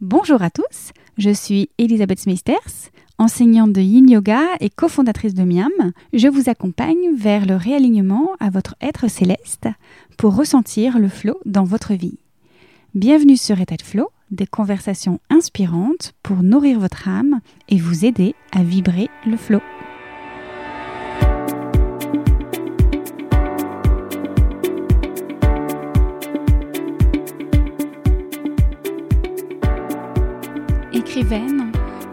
Bonjour à tous, je suis Elisabeth Smithers, enseignante de Yin Yoga et cofondatrice de Miam. Je vous accompagne vers le réalignement à votre être céleste pour ressentir le flow dans votre vie. Bienvenue sur État Flow, des conversations inspirantes pour nourrir votre âme et vous aider à vibrer le flow.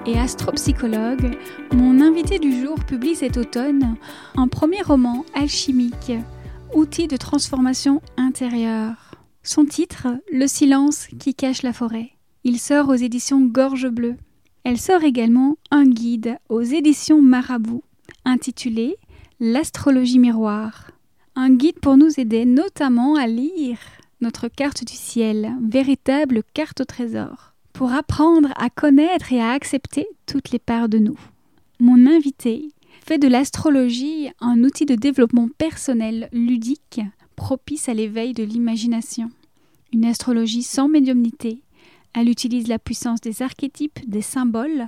Et astropsychologue, mon invité du jour publie cet automne un premier roman alchimique, outil de transformation intérieure. Son titre, Le silence qui cache la forêt. Il sort aux éditions Gorge Bleue. Elle sort également un guide aux éditions Marabout, intitulé L'astrologie miroir. Un guide pour nous aider notamment à lire notre carte du ciel, véritable carte au trésor, pour apprendre à connaître et à accepter toutes les parts de nous. Mon invité fait de l'astrologie un outil de développement personnel ludique propice à l'éveil de l'imagination. Une astrologie sans médiumnité. Elle utilise la puissance des archétypes, des symboles,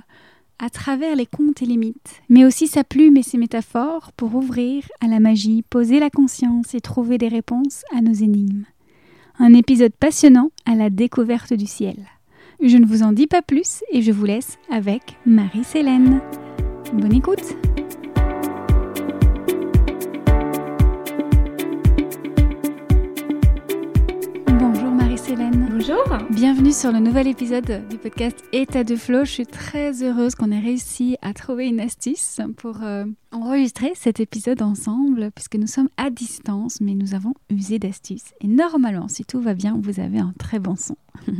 à travers les contes et les mythes, mais aussi sa plume et ses métaphores pour ouvrir à la magie, poser la conscience et trouver des réponses à nos énigmes. Un épisode passionnant à la découverte du ciel. Je ne vous en dis pas plus et je vous laisse avec Marie-Célène. Bonne écoute! Bonjour. Bienvenue sur le nouvel épisode du podcast État de Flow. Je suis très heureuse qu'on ait réussi à trouver une astuce pour euh, enregistrer cet épisode ensemble, puisque nous sommes à distance, mais nous avons usé d'astuces. Et normalement, si tout va bien, vous avez un très bon son.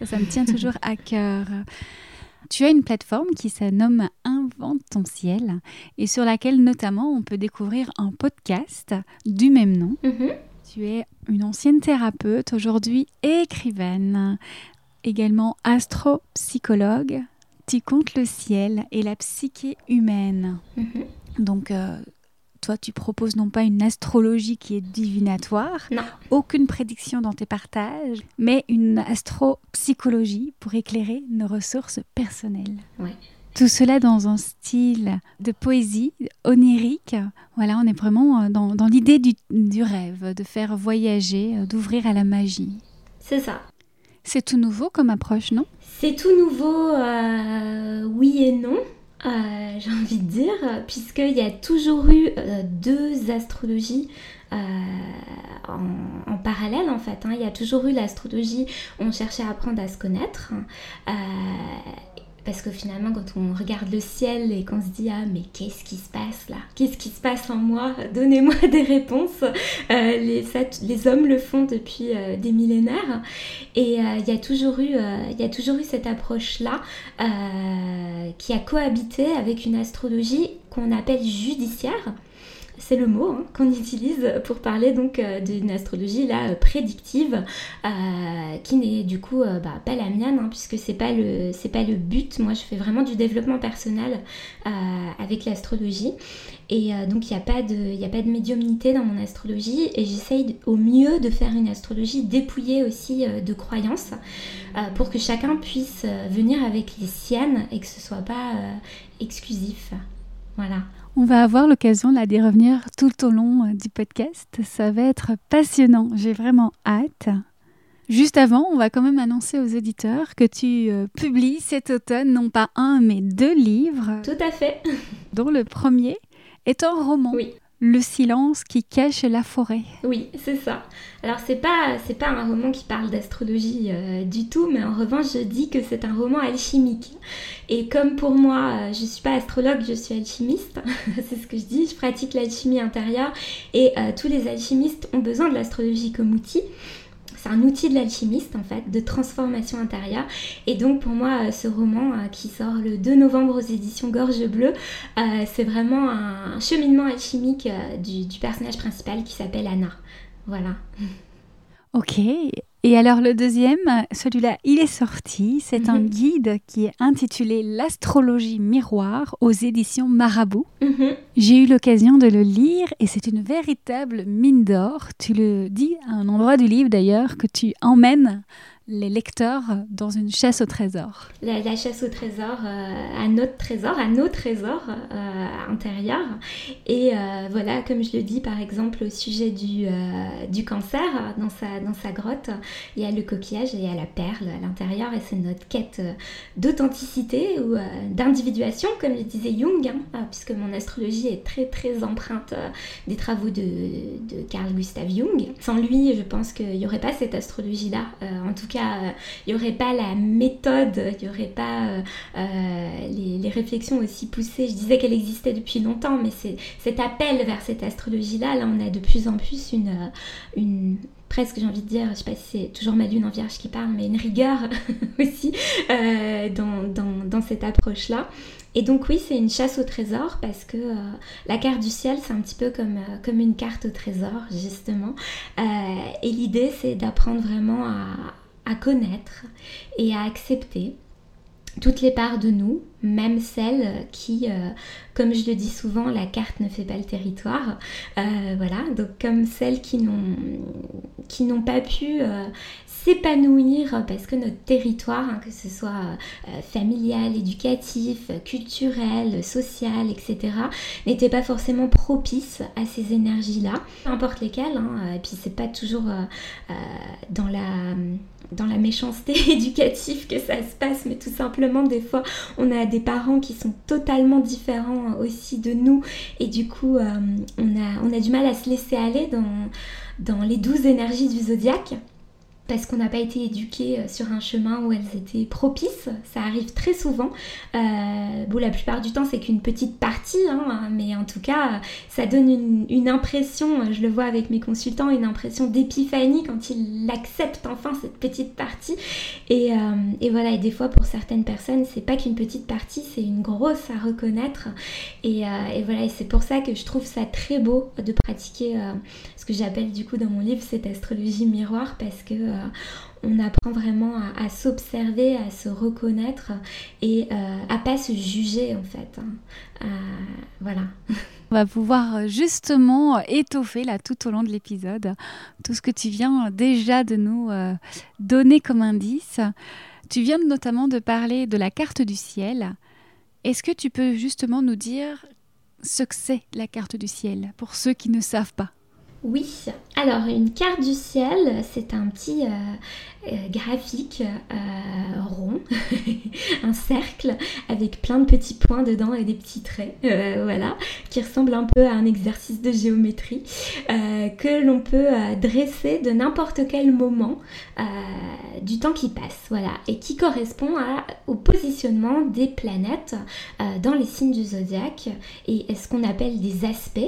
ça, ça me tient toujours à cœur. Tu as une plateforme qui se nomme Invente ton ciel et sur laquelle notamment on peut découvrir un podcast du même nom. Mm-hmm. Tu es une ancienne thérapeute, aujourd'hui écrivaine, également astropsychologue. Tu comptes le ciel et la psyché humaine. Mhm. Donc, euh, toi, tu proposes non pas une astrologie qui est divinatoire, aucune prédiction dans tes partages, mais une astropsychologie pour éclairer nos ressources personnelles. Tout cela dans un style de poésie onirique. Voilà, on est vraiment euh, dans, l'idée du, rêve, de faire voyager, euh, d'ouvrir à la magie. C'est ça. C'est tout nouveau comme approche, non? C'est tout nouveau, euh, oui et non. j'ai envie de dire, puisqu'il y a toujours eu deux astrologies en, parallèle en fait. Hein. Il y a toujours eu l'astrologie, on cherchait à apprendre à se connaître. Parce que finalement, quand on regarde le ciel et qu'on se dit Ah, mais qu'est-ce qui se passe là? Qu'est-ce qui se passe en moi? Donnez-moi des réponses. Euh, les, hommes le font depuis euh, des millénaires. Et euh, il y a toujours eu cette approche-là qui a cohabité avec une astrologie qu'on appelle judiciaire c'est le mot hein, qu'on utilise pour parler donc euh, d'une astrologie là euh, prédictive euh, qui n'est du coup bah, pas la mienne hein, puisque c'est pas le pas le but. Moi, je fais vraiment du développement personnel avec l'astrologie et donc il n'y a pas de il médiumnité dans mon astrologie et j'essaye au mieux de faire une astrologie dépouillée aussi de croyances pour que chacun puisse venir avec les siennes et que ce soit pas exclusif. Voilà. On va avoir l'occasion là d'y revenir tout au long euh, du podcast. Ça va être passionnant. J'ai vraiment hâte. Juste avant, on va quand même annoncer aux auditeurs que tu euh, publies cet automne non pas un mais deux livres. Tout à fait. Dont le premier est un roman. Oui. Le silence qui cache la forêt. Oui, c'est ça. Alors c'est pas pas un roman qui parle d'astrologie euh, du tout, mais en revanche je dis que c'est un roman alchimique. Et comme pour moi euh, je suis pas astrologue, je suis alchimiste. c'est ce que je dis. Je pratique l'alchimie intérieure et euh, tous les alchimistes ont besoin de l'astrologie comme outil un outil de l'alchimiste en fait, de transformation intérieure. Et donc pour moi, euh, ce roman euh, qui sort le 2 novembre aux éditions Gorge Bleue, euh, c'est vraiment un cheminement alchimique du personnage principal qui s'appelle Anna. Voilà. Ok, et alors le deuxième, celui-là, il est sorti. C'est un mhm. guide qui est intitulé L'astrologie miroir aux éditions Marabout. Mhm. J'ai eu l'occasion de le lire et c'est une véritable mine d'or. Tu le dis à un endroit du livre d'ailleurs que tu emmènes les lecteurs dans une chasse au trésor. La, chasse au trésor, euh, à notre trésor, à nos trésors euh, intérieurs. Et euh, voilà, comme je le dis par exemple au sujet du, cancer, dans sa, dans sa grotte, il y a le coquillage et il y a la perle à l'intérieur et c'est notre quête d'authenticité ou d'individuation, comme le disait Jung, hein, puisque mon astrologie est très très empreinte des travaux de, de Carl Gustav Jung. Sans lui, je pense qu'il n'y aurait pas cette astrologie-là, en tout cas euh, il n'y aurait pas la méthode, il n'y aurait pas euh, euh, les, réflexions aussi poussées. Je disais qu'elle existait depuis longtemps, mais c'est cet appel vers cette astrologie-là, là, on a de plus en plus une, une presque j'ai envie de dire, je sais pas si c'est toujours ma lune en vierge qui parle, mais une rigueur aussi dans, dans, cette approche-là. Et donc oui, c'est une chasse au trésor parce que la carte du ciel, c'est un petit peu comme, comme une carte au trésor, justement. et l'idée, c'est d'apprendre vraiment à, à connaître et à accepter toutes les parts de nous, même celles qui, euh, comme je le dis souvent, la carte ne fait pas le territoire. Euh, voilà, donc comme celles qui n'ont, qui n'ont pas pu euh, s'épanouir parce que notre territoire, hein, que ce soit familial, éducatif, culturel, social, etc., n'était pas forcément propice à ces énergies-là, peu importe lesquelles. Hein, et puis c'est pas toujours dans la dans la méchanceté éducative que ça se passe, mais tout simplement des fois on a des parents qui sont totalement différents aussi de nous. Et du coup on, a, on a du mal à se laisser aller dans, dans les douze énergies du zodiaque parce qu'on n'a pas été éduqué euh, sur un chemin où elles étaient propices. Ça arrive très souvent. Euh, bon, la plupart du temps, c'est qu'une petite partie, hein, mais en tout cas, ça donne une, impression, je le vois avec mes consultants, une impression d'épiphanie quand ils acceptent enfin cette petite partie. Et, euh, voilà, et des fois, pour certaines personnes, c'est pas qu'une petite partie, c'est une grosse à reconnaître. Et, voilà, et c'est pour ça que je trouve ça très beau de pratiquer ce que j'appelle du coup dans mon livre cette astrologie miroir, parce que on apprend vraiment à, s'observer, à se reconnaître et euh, à pas se juger en fait. Hein. Euh, voilà. On va pouvoir justement étoffer là tout au long de l'épisode tout ce que tu viens déjà de nous donner comme indice. Tu viens notamment de parler de la carte du ciel. Est-ce que tu peux justement nous dire ce que c'est la carte du ciel pour ceux qui ne savent pas? Oui, alors une carte du ciel, c'est un petit euh, euh, graphique euh, rond, un cercle avec plein de petits points dedans et des petits traits, voilà, qui ressemble un peu à un exercice de géométrie que l'on peut dresser de n'importe quel moment du temps qui passe, voilà, et qui correspond au positionnement des planètes dans les signes du zodiaque et ce qu'on appelle des aspects.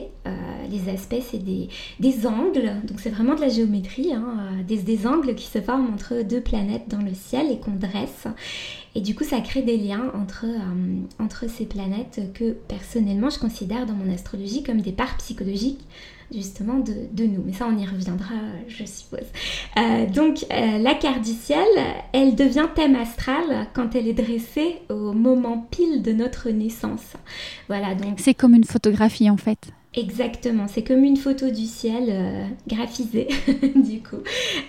les aspects, c'est des des angles, donc c'est vraiment de la géométrie, hein, euh, des, angles qui se forment entre deux planètes dans le ciel et qu'on dresse. Et du coup, ça crée des liens entre, euh, entre ces planètes que personnellement je considère dans mon astrologie comme des parts psychologiques justement de, nous. Mais ça, on y reviendra, je suppose. Euh, donc, la carte du ciel, elle devient thème astral quand elle est dressée au moment pile de notre naissance. Voilà, donc... C'est comme une photographie en fait. Exactement, c'est comme une photo du ciel euh, graphisée du coup.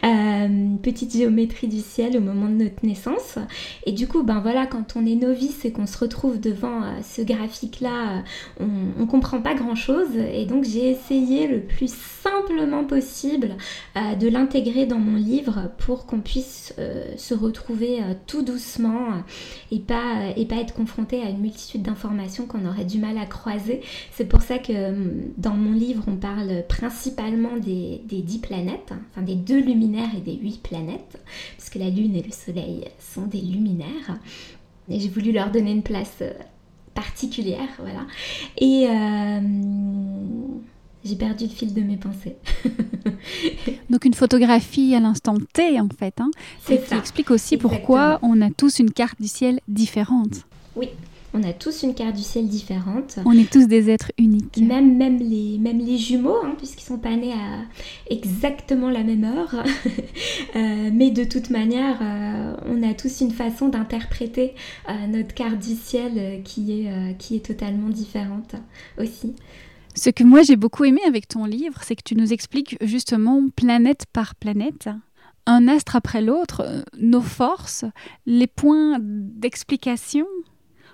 Euh, petite géométrie du ciel au moment de notre naissance. Et du coup, ben voilà, quand on est novice et qu'on se retrouve devant euh, ce graphique-là, on, on comprend pas grand-chose. Et donc j'ai essayé le plus simplement possible de l'intégrer dans mon livre pour qu'on puisse se retrouver tout doucement et pas, et pas être confronté à une multitude d'informations qu'on aurait du mal à croiser. C'est pour ça que dans mon livre, on parle principalement des, dix planètes, hein, enfin des deux luminaires et des huit planètes, puisque la Lune et le Soleil sont des luminaires. Et j'ai voulu leur donner une place euh, particulière, voilà. Et euh, j'ai perdu le fil de mes pensées. Donc une photographie à l'instant T en fait. Hein. C'est ça. Qui explique aussi pourquoi on a tous une carte du ciel différente. Oui, on a tous une carte du ciel différente. On est tous des êtres uniques. Même, même, les, même les jumeaux, hein, puisqu'ils sont pas nés à exactement la même heure. Euh, mais de toute manière, euh, on a tous une façon d'interpréter euh, notre carte du ciel qui, est, qui est totalement différente aussi. Ce que moi j'ai beaucoup aimé avec ton livre, c'est que tu nous expliques justement planète par planète un astre après l'autre, nos forces, les points d'explication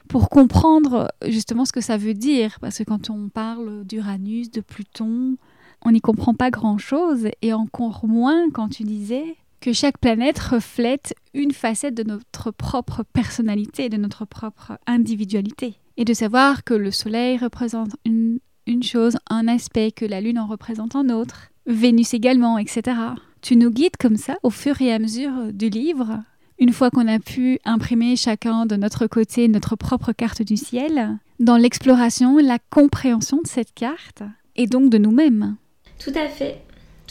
pour comprendre justement ce que ça veut dire. Parce que quand on parle d'Uranus, de Pluton, on n'y comprend pas grand-chose, et encore moins quand tu disais que chaque planète reflète une facette de notre propre personnalité, de notre propre individualité. Et de savoir que le Soleil représente une, une chose, un aspect, que la Lune en représente un autre, Vénus également, etc. Tu nous guides comme ça au fur et à mesure du livre. Une fois qu'on a pu imprimer chacun de notre côté notre propre carte du ciel, dans l'exploration, la compréhension de cette carte, et donc de nous-mêmes. Tout à fait.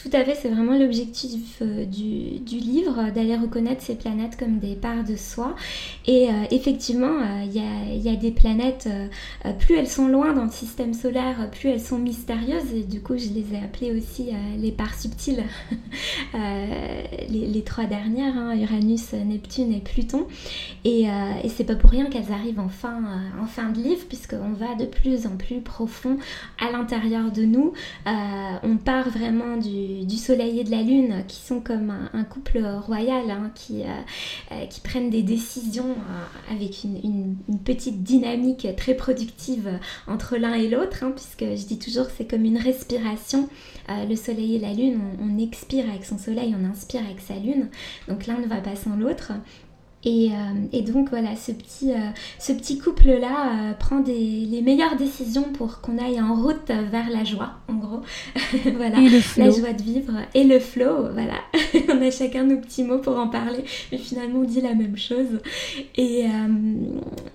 Tout à fait, c'est vraiment l'objectif euh, du, livre, d'aller reconnaître ces planètes comme des parts de soi. Et euh, effectivement, euh, il y, a, des planètes, plus elles sont loin dans le système solaire, plus elles sont mystérieuses. Et du coup, je les ai appelées aussi les parts subtiles, les, trois dernières, hein, Uranus, Neptune et Pluton. Et, et c'est pas pour rien qu'elles arrivent en fin, en fin de livre, puisqu'on va de plus en plus profond à l'intérieur de nous. on part vraiment du du, soleil et de la lune qui sont comme un, couple royal hein, qui, euh, euh, qui prennent des décisions euh, avec une, petite dynamique très productive entre l'un et l'autre hein, puisque je dis toujours c'est comme une respiration. Le soleil et la lune on, expire avec son soleil on inspire avec sa lune. Donc l'un ne va pas sans l'autre et, et, donc voilà, ce petit, ce petit couple-là prend des, les meilleures décisions pour qu'on aille en route vers la joie, en gros. voilà, la joie de vivre et le flow, voilà. on a chacun nos petits mots pour en parler, mais finalement on dit la même chose. Et, euh,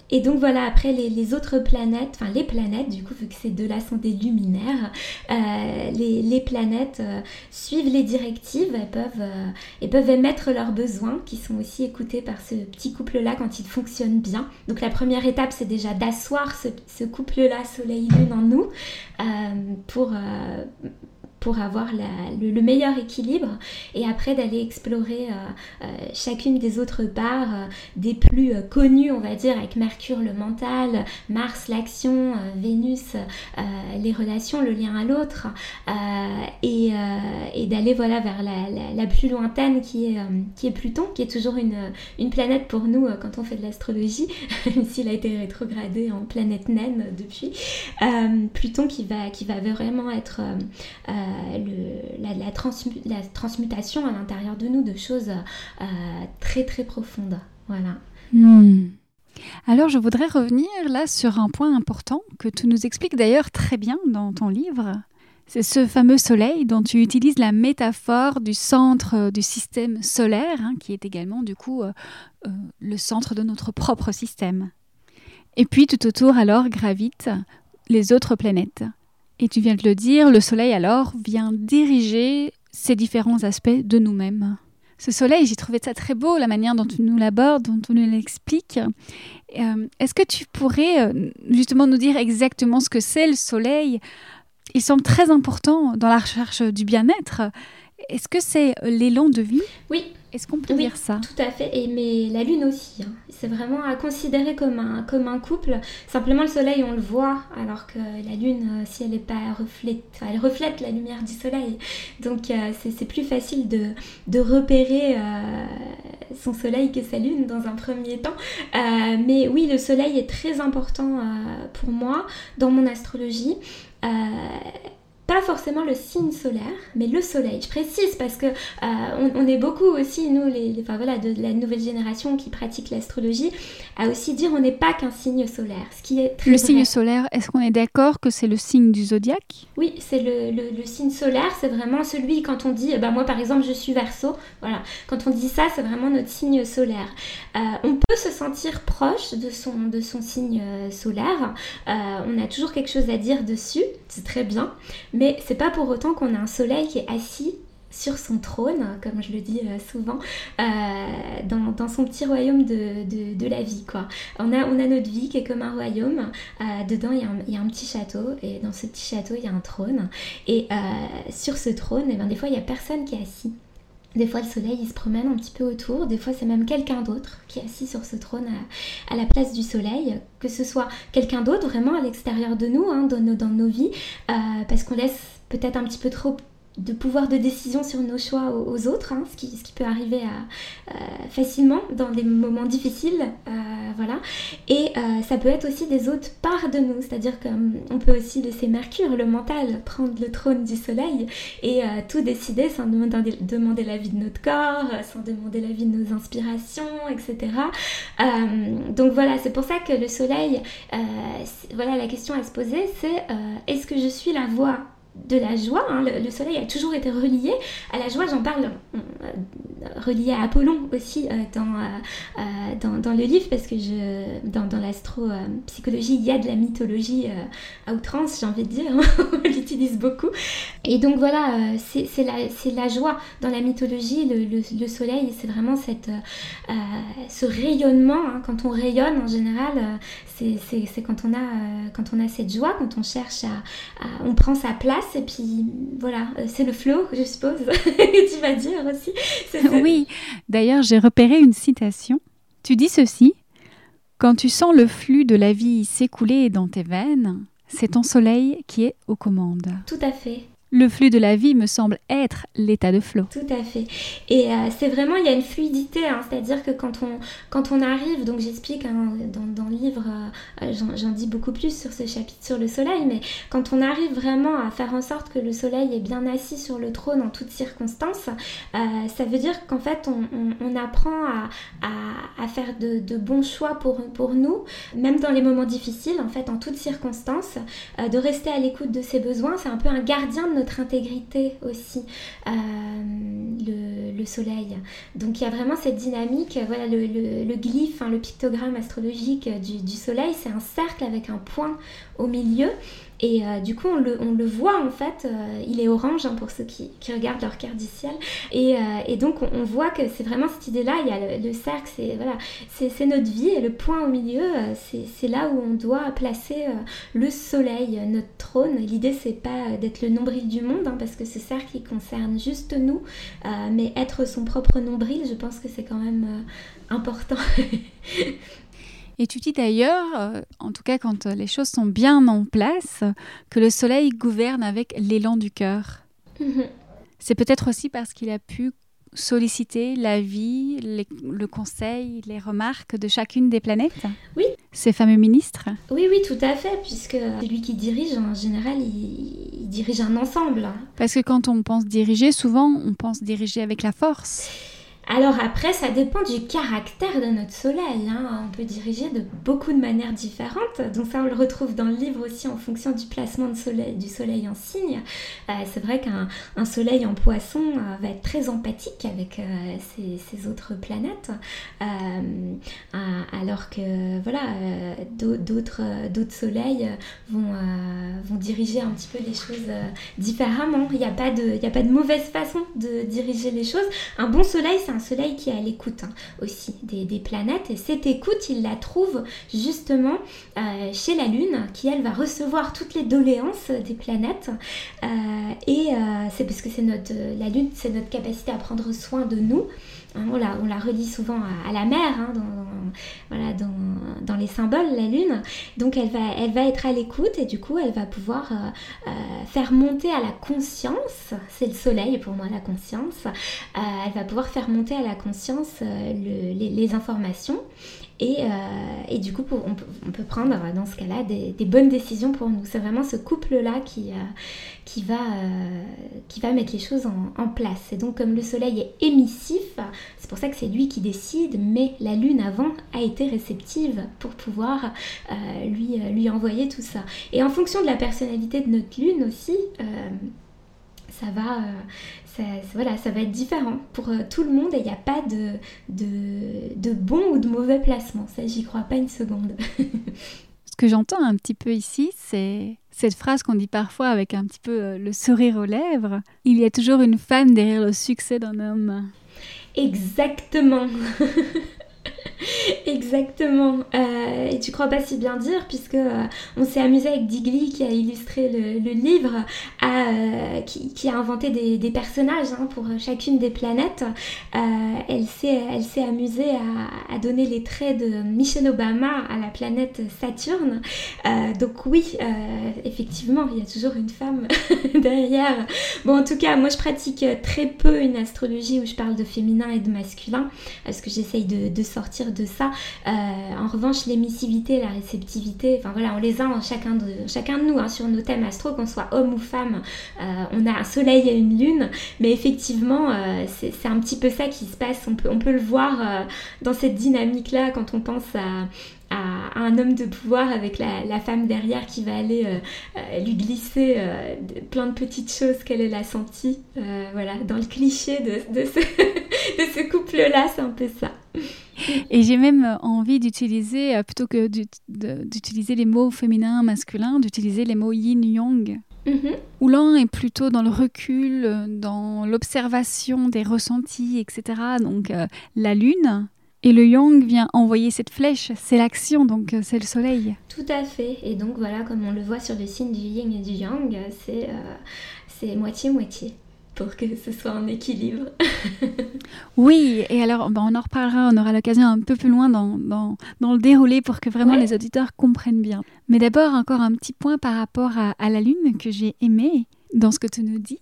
et donc voilà, après les, les, autres planètes, enfin les planètes, du coup, vu que ces deux-là sont des luminaires, euh, les, les, planètes euh, suivent les directives, elles peuvent, elles peuvent émettre leurs besoins, qui sont aussi écoutés par ce petit couple-là quand il fonctionne bien. Donc la première étape, c'est déjà d'asseoir ce, couple-là, Soleil-Lune, en nous, pour pour avoir le, meilleur équilibre et après d'aller explorer euh, euh, chacune des autres parts, euh, des plus connues on va dire avec Mercure le mental, Mars l'action, Vénus les relations, le lien à l'autre et, d'aller voilà vers la, la, plus lointaine qui est, qui est Pluton, qui est toujours une, une planète pour nous quand on fait de l'astrologie, même s'il a été rétrogradé en planète naine depuis. Pluton qui va, qui va vraiment être euh, la, transmutation à l'intérieur de nous de choses euh, très très profondes. Voilà. Hmm. Alors je voudrais revenir là sur un point important que tu nous expliques d'ailleurs très bien dans ton livre. C'est ce fameux soleil dont tu utilises la métaphore du centre euh, du système solaire, hein, qui est également du coup le centre de notre propre système. Et puis tout autour alors gravitent les autres planètes. Et tu viens de le dire, le soleil alors vient diriger ces différents aspects de nous-mêmes. Ce soleil, j'ai trouvé ça très beau, la manière dont tu nous l'abordes, dont tu nous l'expliques. Euh, est-ce que tu pourrais euh, justement nous dire exactement ce que c'est le soleil? Il semble très important dans la recherche du bien-être. Est-ce que c'est l'élan de vie? Oui, est-ce qu'on peut dire ça? Tout à fait, et mais la lune aussi. Hein. C'est vraiment à considérer comme un, comme un couple. Simplement le soleil, on le voit, alors que la lune, euh, si elle est pas reflète, elle reflète la lumière du soleil. Donc euh, c'est plus facile de, de repérer euh, son soleil que sa lune dans un premier temps. mais oui, le soleil est très important pour moi dans mon astrologie pas forcément le signe solaire, mais le soleil. Je précise parce que euh, on, est beaucoup aussi, nous, les, enfin, voilà, de, la nouvelle génération qui pratique l'astrologie, à aussi dire on n'est pas qu'un signe solaire. Ce qui est le signe solaire, est-ce qu'on est, d'accord que c'est le signe du zodiaque? Oui, c'est le, le, signe solaire, c'est vraiment celui quand on dit, bah, moi par exemple je suis verso, voilà, quand on dit ça, c'est vraiment notre signe solaire. Euh, on peut se sentir proche de son, de son signe euh, solaire, on a toujours quelque chose à dire dessus, c'est très bien. Mais c'est pas pour autant qu'on a un soleil qui est assis sur son trône, comme je le dis euh, souvent, euh, dans, son petit royaume de, la vie. Quoi. On, a, on a notre vie qui est comme un royaume. Euh, dedans, il y, a un, petit château. Et dans ce petit château, il y a un trône. Et sur ce trône, eh ben, des fois, il n'y a personne qui est assis. Des fois, le soleil, il se promène un petit peu autour. Des fois, c'est même quelqu'un d'autre qui est assis sur ce trône à, la place du soleil. Que ce soit quelqu'un d'autre vraiment à l'extérieur de nous, hein, dans, nos, dans, nos, vies, euh, parce qu'on laisse peut-être un petit peu trop de pouvoir de décision sur nos choix aux, autres, hein, ce, qui, peut arriver euh, facilement dans des moments difficiles, euh, voilà. Et euh, ça peut être aussi des autres parts de nous, c'est-à-dire qu'on peut aussi laisser Mercure, le mental, prendre le trône du Soleil et tout décider sans demander, demander l'avis de notre corps, sans demander l'avis de nos inspirations, etc. donc voilà, c'est pour ça que le Soleil, voilà, la question à se poser, c'est est-ce que je suis la voix de la joie. Hein. Le, soleil a toujours été relié à la joie. J'en parle euh, relié à Apollon aussi euh, euh, dans, dans, le livre parce que je, dans, dans l'astro-psychologie, il y a de la mythologie à outrance, j'ai envie de dire. On l'utilise beaucoup. Et donc voilà, c'est la, la joie. Dans la mythologie, le, soleil, c'est vraiment cette, ce rayonnement. Hein. Quand on rayonne, en général, c'est quand, on a, quand on a cette joie, quand on cherche à on prend sa place et puis voilà, euh, c'est le flow, je suppose, que tu vas dire aussi. Oui, d'ailleurs, j'ai repéré une citation. Tu dis ceci Quand tu sens le flux de la vie s'écouler dans tes veines, c'est ton soleil qui est aux commandes. Tout à fait le flux de la vie me semble être l'état de flot. Tout à fait. Et euh, c'est vraiment, il y a une fluidité, hein, c'est-à-dire que quand on, quand on arrive, donc j'explique hein, dans, le livre, euh, euh, j'en dis beaucoup plus sur ce chapitre sur le soleil, mais quand on arrive vraiment à faire en sorte que le soleil est bien assis sur le trône en toutes circonstances, ça veut dire qu'en fait on, apprend à, faire de, bons choix pour, pour nous, même dans les moments difficiles, en fait, en toutes circonstances, de rester à l'écoute de ses besoins, c'est un peu un gardien de notre intégrité aussi, euh, le, soleil. Donc il y a vraiment cette dynamique, voilà le, glyphe, hein, le pictogramme astrologique du soleil, c'est un cercle avec un point au milieu et euh, du coup, on le, on le, voit en fait, euh, il est orange hein, pour ceux qui, qui, regardent leur carte du ciel. Et, euh, et donc, on, voit que c'est vraiment cette idée-là. Il y a le, cercle, c'est voilà, c'est notre vie et le point au milieu, c'est là où on doit placer le soleil, notre trône. L'idée, c'est pas d'être le nombril du monde, hein, parce que ce cercle, il concerne juste nous, mais être son propre nombril, je pense que c'est quand même important. Et tu dis d'ailleurs, euh, en tout cas quand euh, les choses sont bien en place, que le soleil gouverne avec l'élan du cœur. Mhm. C'est peut-être aussi parce qu'il a pu solliciter l'avis, le conseil, les remarques de chacune des planètes? Oui. Ces fameux ministres? Oui, oui, tout à fait, puisque celui qui dirige, en général, il dirige un ensemble. Parce que quand on pense diriger, souvent, on pense diriger avec la force. Alors après, ça dépend du caractère de notre soleil. Hein. On peut diriger de beaucoup de manières différentes. Donc ça, on le retrouve dans le livre aussi en fonction du placement soleil, du soleil en signe. Euh, c'est vrai qu'un soleil en poisson euh, va être très empathique avec euh, ses, autres planètes. alors que voilà, d'autres soleils vont, vont diriger un petit peu les choses différemment. Il n'y a, pas de, a pas de mauvaise façon de diriger les choses. Un bon soleil, c'est un soleil qui est à l'écoute hein, aussi des, planètes. Et cette écoute, il la trouve justement euh, chez la Lune, qui elle va recevoir toutes les doléances des planètes. Euh, et euh, c'est parce que c'est notre, la Lune, c'est notre capacité à prendre soin de nous. Hein, on, la, on, relie souvent à, la mer, hein, dans, les symboles, la lune. Donc elle va, être à l'écoute et du coup elle va pouvoir euh, euh, faire monter à la conscience, c'est le soleil pour moi la conscience, euh, elle va pouvoir faire monter à la conscience le, les, les, informations et, et, du coup, on peut, prendre dans ce cas-là des, bonnes décisions pour nous. C'est vraiment ce couple-là qui, qui va, euh, qui va mettre les choses en, place. Et donc comme le Soleil est émissif, c'est pour ça que c'est lui qui décide, mais la Lune avant a été réceptive pour pouvoir euh, lui, euh, lui envoyer tout ça. Et en fonction de la personnalité de notre Lune aussi, ça va, ça, voilà, ça va être différent pour tout le monde et il n'y a pas de, de, de, bon ou de mauvais placement. Ça, j'y crois pas une seconde. Ce que j'entends un petit peu ici, c'est cette phrase qu'on dit parfois avec un petit peu euh, le sourire aux lèvres. Il y a toujours une femme derrière le succès d'un homme. Exactement. Exactement. Euh, et tu crois pas si bien dire, puisque euh, on s'est amusé avec Digli qui a illustré le, livre, euh, qui, a inventé des, personnages hein, pour chacune des planètes. elle s'est amusée à, donner les traits de Michelle Obama à la planète Saturne. donc oui, effectivement, il y a toujours une femme derrière. Bon, en tout cas, moi je pratique très peu une astrologie où je parle de féminin et de masculin, parce que j'essaye de sortir de ça. Euh, en revanche, l'émissivité, la réceptivité, enfin voilà, on les a en chacun de, chacun de nous hein, sur nos thèmes astro, qu'on soit homme ou femme. Euh, on a un soleil et une lune, mais effectivement, euh, c'est un petit peu ça qui se passe. On peut, on peut le voir dans cette dynamique-là quand on pense à, un homme de pouvoir avec la, femme derrière qui va aller lui glisser plein de petites choses qu'elle a senties. voilà, dans le cliché de, de ce, couple-là, c'est un peu ça. Et j'ai même envie d'utiliser, euh, plutôt que d'utiliser les mots féminins, masculins, d'utiliser les mots yin-yang. Mm-hmm. Où l'un est plutôt dans le recul, dans l'observation des ressentis, etc. Donc euh, la lune. Et le yang vient envoyer cette flèche, c'est l'action, donc euh, c'est le soleil. Tout à fait. Et donc voilà, comme on le voit sur le signe du yin et du yang, c'est moitié-moitié pour que ce soit en équilibre. oui, et alors ben, on en reparlera, on aura l'occasion un peu plus loin dans, dans, dans le déroulé pour que vraiment les auditeurs comprennent bien. Mais d'abord, encore un petit point par rapport à, à la Lune que j'ai aimé dans ce que tu nous dis.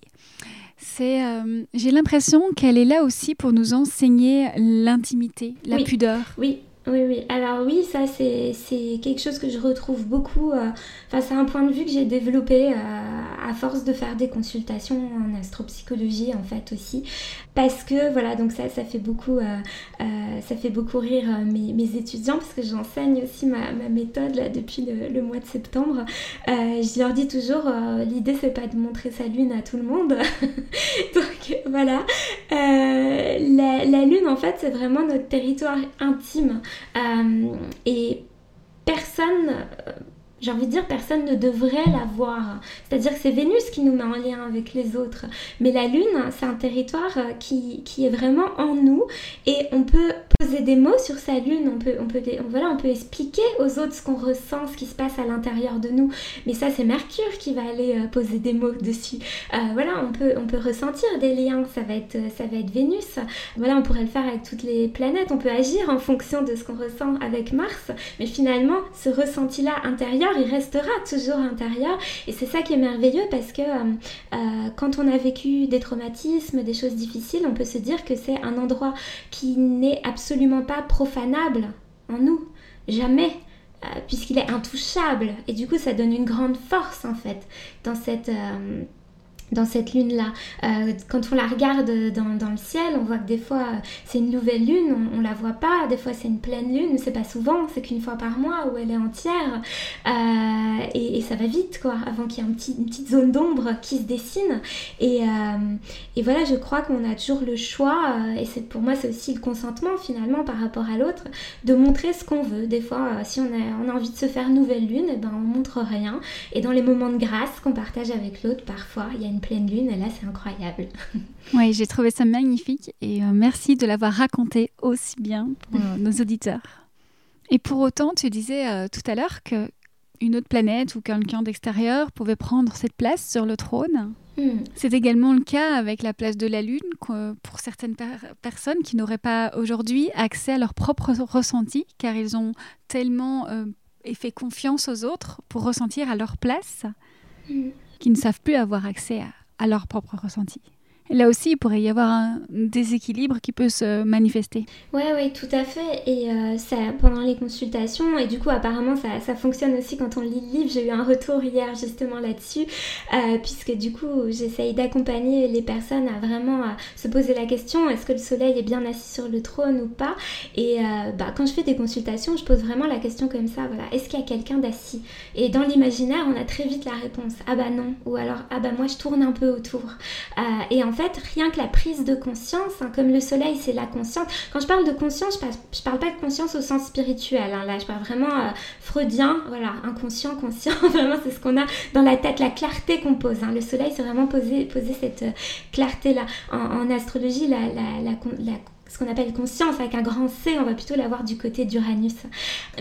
C'est, euh, j'ai l'impression qu'elle est là aussi pour nous enseigner l'intimité, la pudeur. Oui, oui, oui. Alors oui, ça c'est quelque chose que je retrouve beaucoup. Euh, enfin, c'est un point de vue que j'ai développé euh, à force de faire des consultations en astropsychologie en fait aussi, parce que voilà, donc ça, ça fait beaucoup, euh, ça fait beaucoup rire mes, mes, étudiants parce que j'enseigne aussi ma, méthode là depuis le, mois de septembre. je leur dis toujours, l'idée c'est pas de montrer sa lune à tout le monde, donc voilà. La, lune en fait c'est vraiment notre territoire intime. Euh, et personne j'ai envie de dire, personne ne devrait la voir. C'est-à-dire que c'est Vénus qui nous met en lien avec les autres. Mais la Lune, c'est un territoire qui, qui, est vraiment en nous et on peut poser des mots sur sa Lune, on peut, on peut, voilà, on peut expliquer aux autres ce qu'on ressent, ce qui se passe à l'intérieur de nous. Mais ça, c'est Mercure qui va aller euh, poser des mots dessus. Euh, voilà, on peut, on peut ressentir des liens, ça va, être, ça va être Vénus. Voilà, on pourrait le faire avec toutes les planètes, on peut agir en fonction de ce qu'on ressent avec Mars. Mais finalement, ce ressenti-là intérieur, il restera toujours intérieur. Et c'est ça qui est merveilleux parce que euh, euh, quand on a vécu des traumatismes, des choses difficiles, on peut se dire que c'est un endroit qui n'est absolument pas profanable en nous. Jamais. Euh, puisqu'il est intouchable. Et du coup, ça donne une grande force en fait dans cette dans cette lune-là. Euh, quand on la regarde dans, dans, le ciel, on voit que des fois c'est une nouvelle lune, on, la voit pas, des fois c'est une pleine lune, c'est pas souvent, c'est qu'une fois par mois où elle est entière. Euh, et, ça va vite, quoi, avant qu'il y ait une petite zone d'ombre qui se dessine. Et, euh, et voilà, je crois qu'on a toujours le choix, et c'est pour moi c'est aussi le consentement finalement par rapport à l'autre, de montrer ce qu'on veut. Des fois, si on a, on a envie de se faire nouvelle lune, et eh ben on montre rien. Et dans les moments de grâce qu'on partage avec l'autre, parfois il y a une pleine lune, là c'est incroyable. oui, j'ai trouvé ça magnifique et euh, merci de l'avoir raconté aussi bien pour euh, nos auditeurs. Et pour autant, tu disais euh, tout à l'heure que une autre planète ou quelqu'un d'extérieur pouvait prendre cette place sur le trône. Hmm. C'est également le cas avec la place de la Lune pour certaines personnes qui n'auraient pas aujourd'hui accès à leur propre ressenti car ils ont tellement fait confiance aux autres pour ressentir à leur place hmm. Qu'ils ne savent plus avoir accès à leur propre ressenti. Là aussi, il pourrait y avoir un déséquilibre qui peut se manifester. Oui, oui, tout à fait. Et euh, ça, pendant les consultations, et du coup, apparemment, ça, ça fonctionne aussi quand on lit le livre. J'ai eu un retour hier justement là-dessus, euh, puisque du coup, j'essaye d'accompagner les personnes à vraiment se poser la question est-ce que le soleil est bien assis sur le trône ou pas? Et euh, bah, quand je fais des consultations, je pose vraiment la question comme ça voilà, est-ce qu'il y a quelqu'un d'assis? Et dans l'imaginaire, on a très vite la réponse ah bah non, ou alors ah bah moi je tourne un peu autour. Euh, et en rien que la prise de conscience, hein, comme le soleil, c'est la conscience. Quand je parle de conscience, je parle, pas de conscience au sens spirituel. Hein, là, je parle vraiment euh, freudien, voilà, inconscient, conscient. vraiment, c'est ce qu'on a dans la tête, la clarté qu'on pose. Hein. Le soleil, c'est vraiment poser, poser cette euh, clarté-là. En, astrologie, la, la, ce qu'on appelle conscience avec un grand C, on va plutôt l'avoir du côté d'Uranus.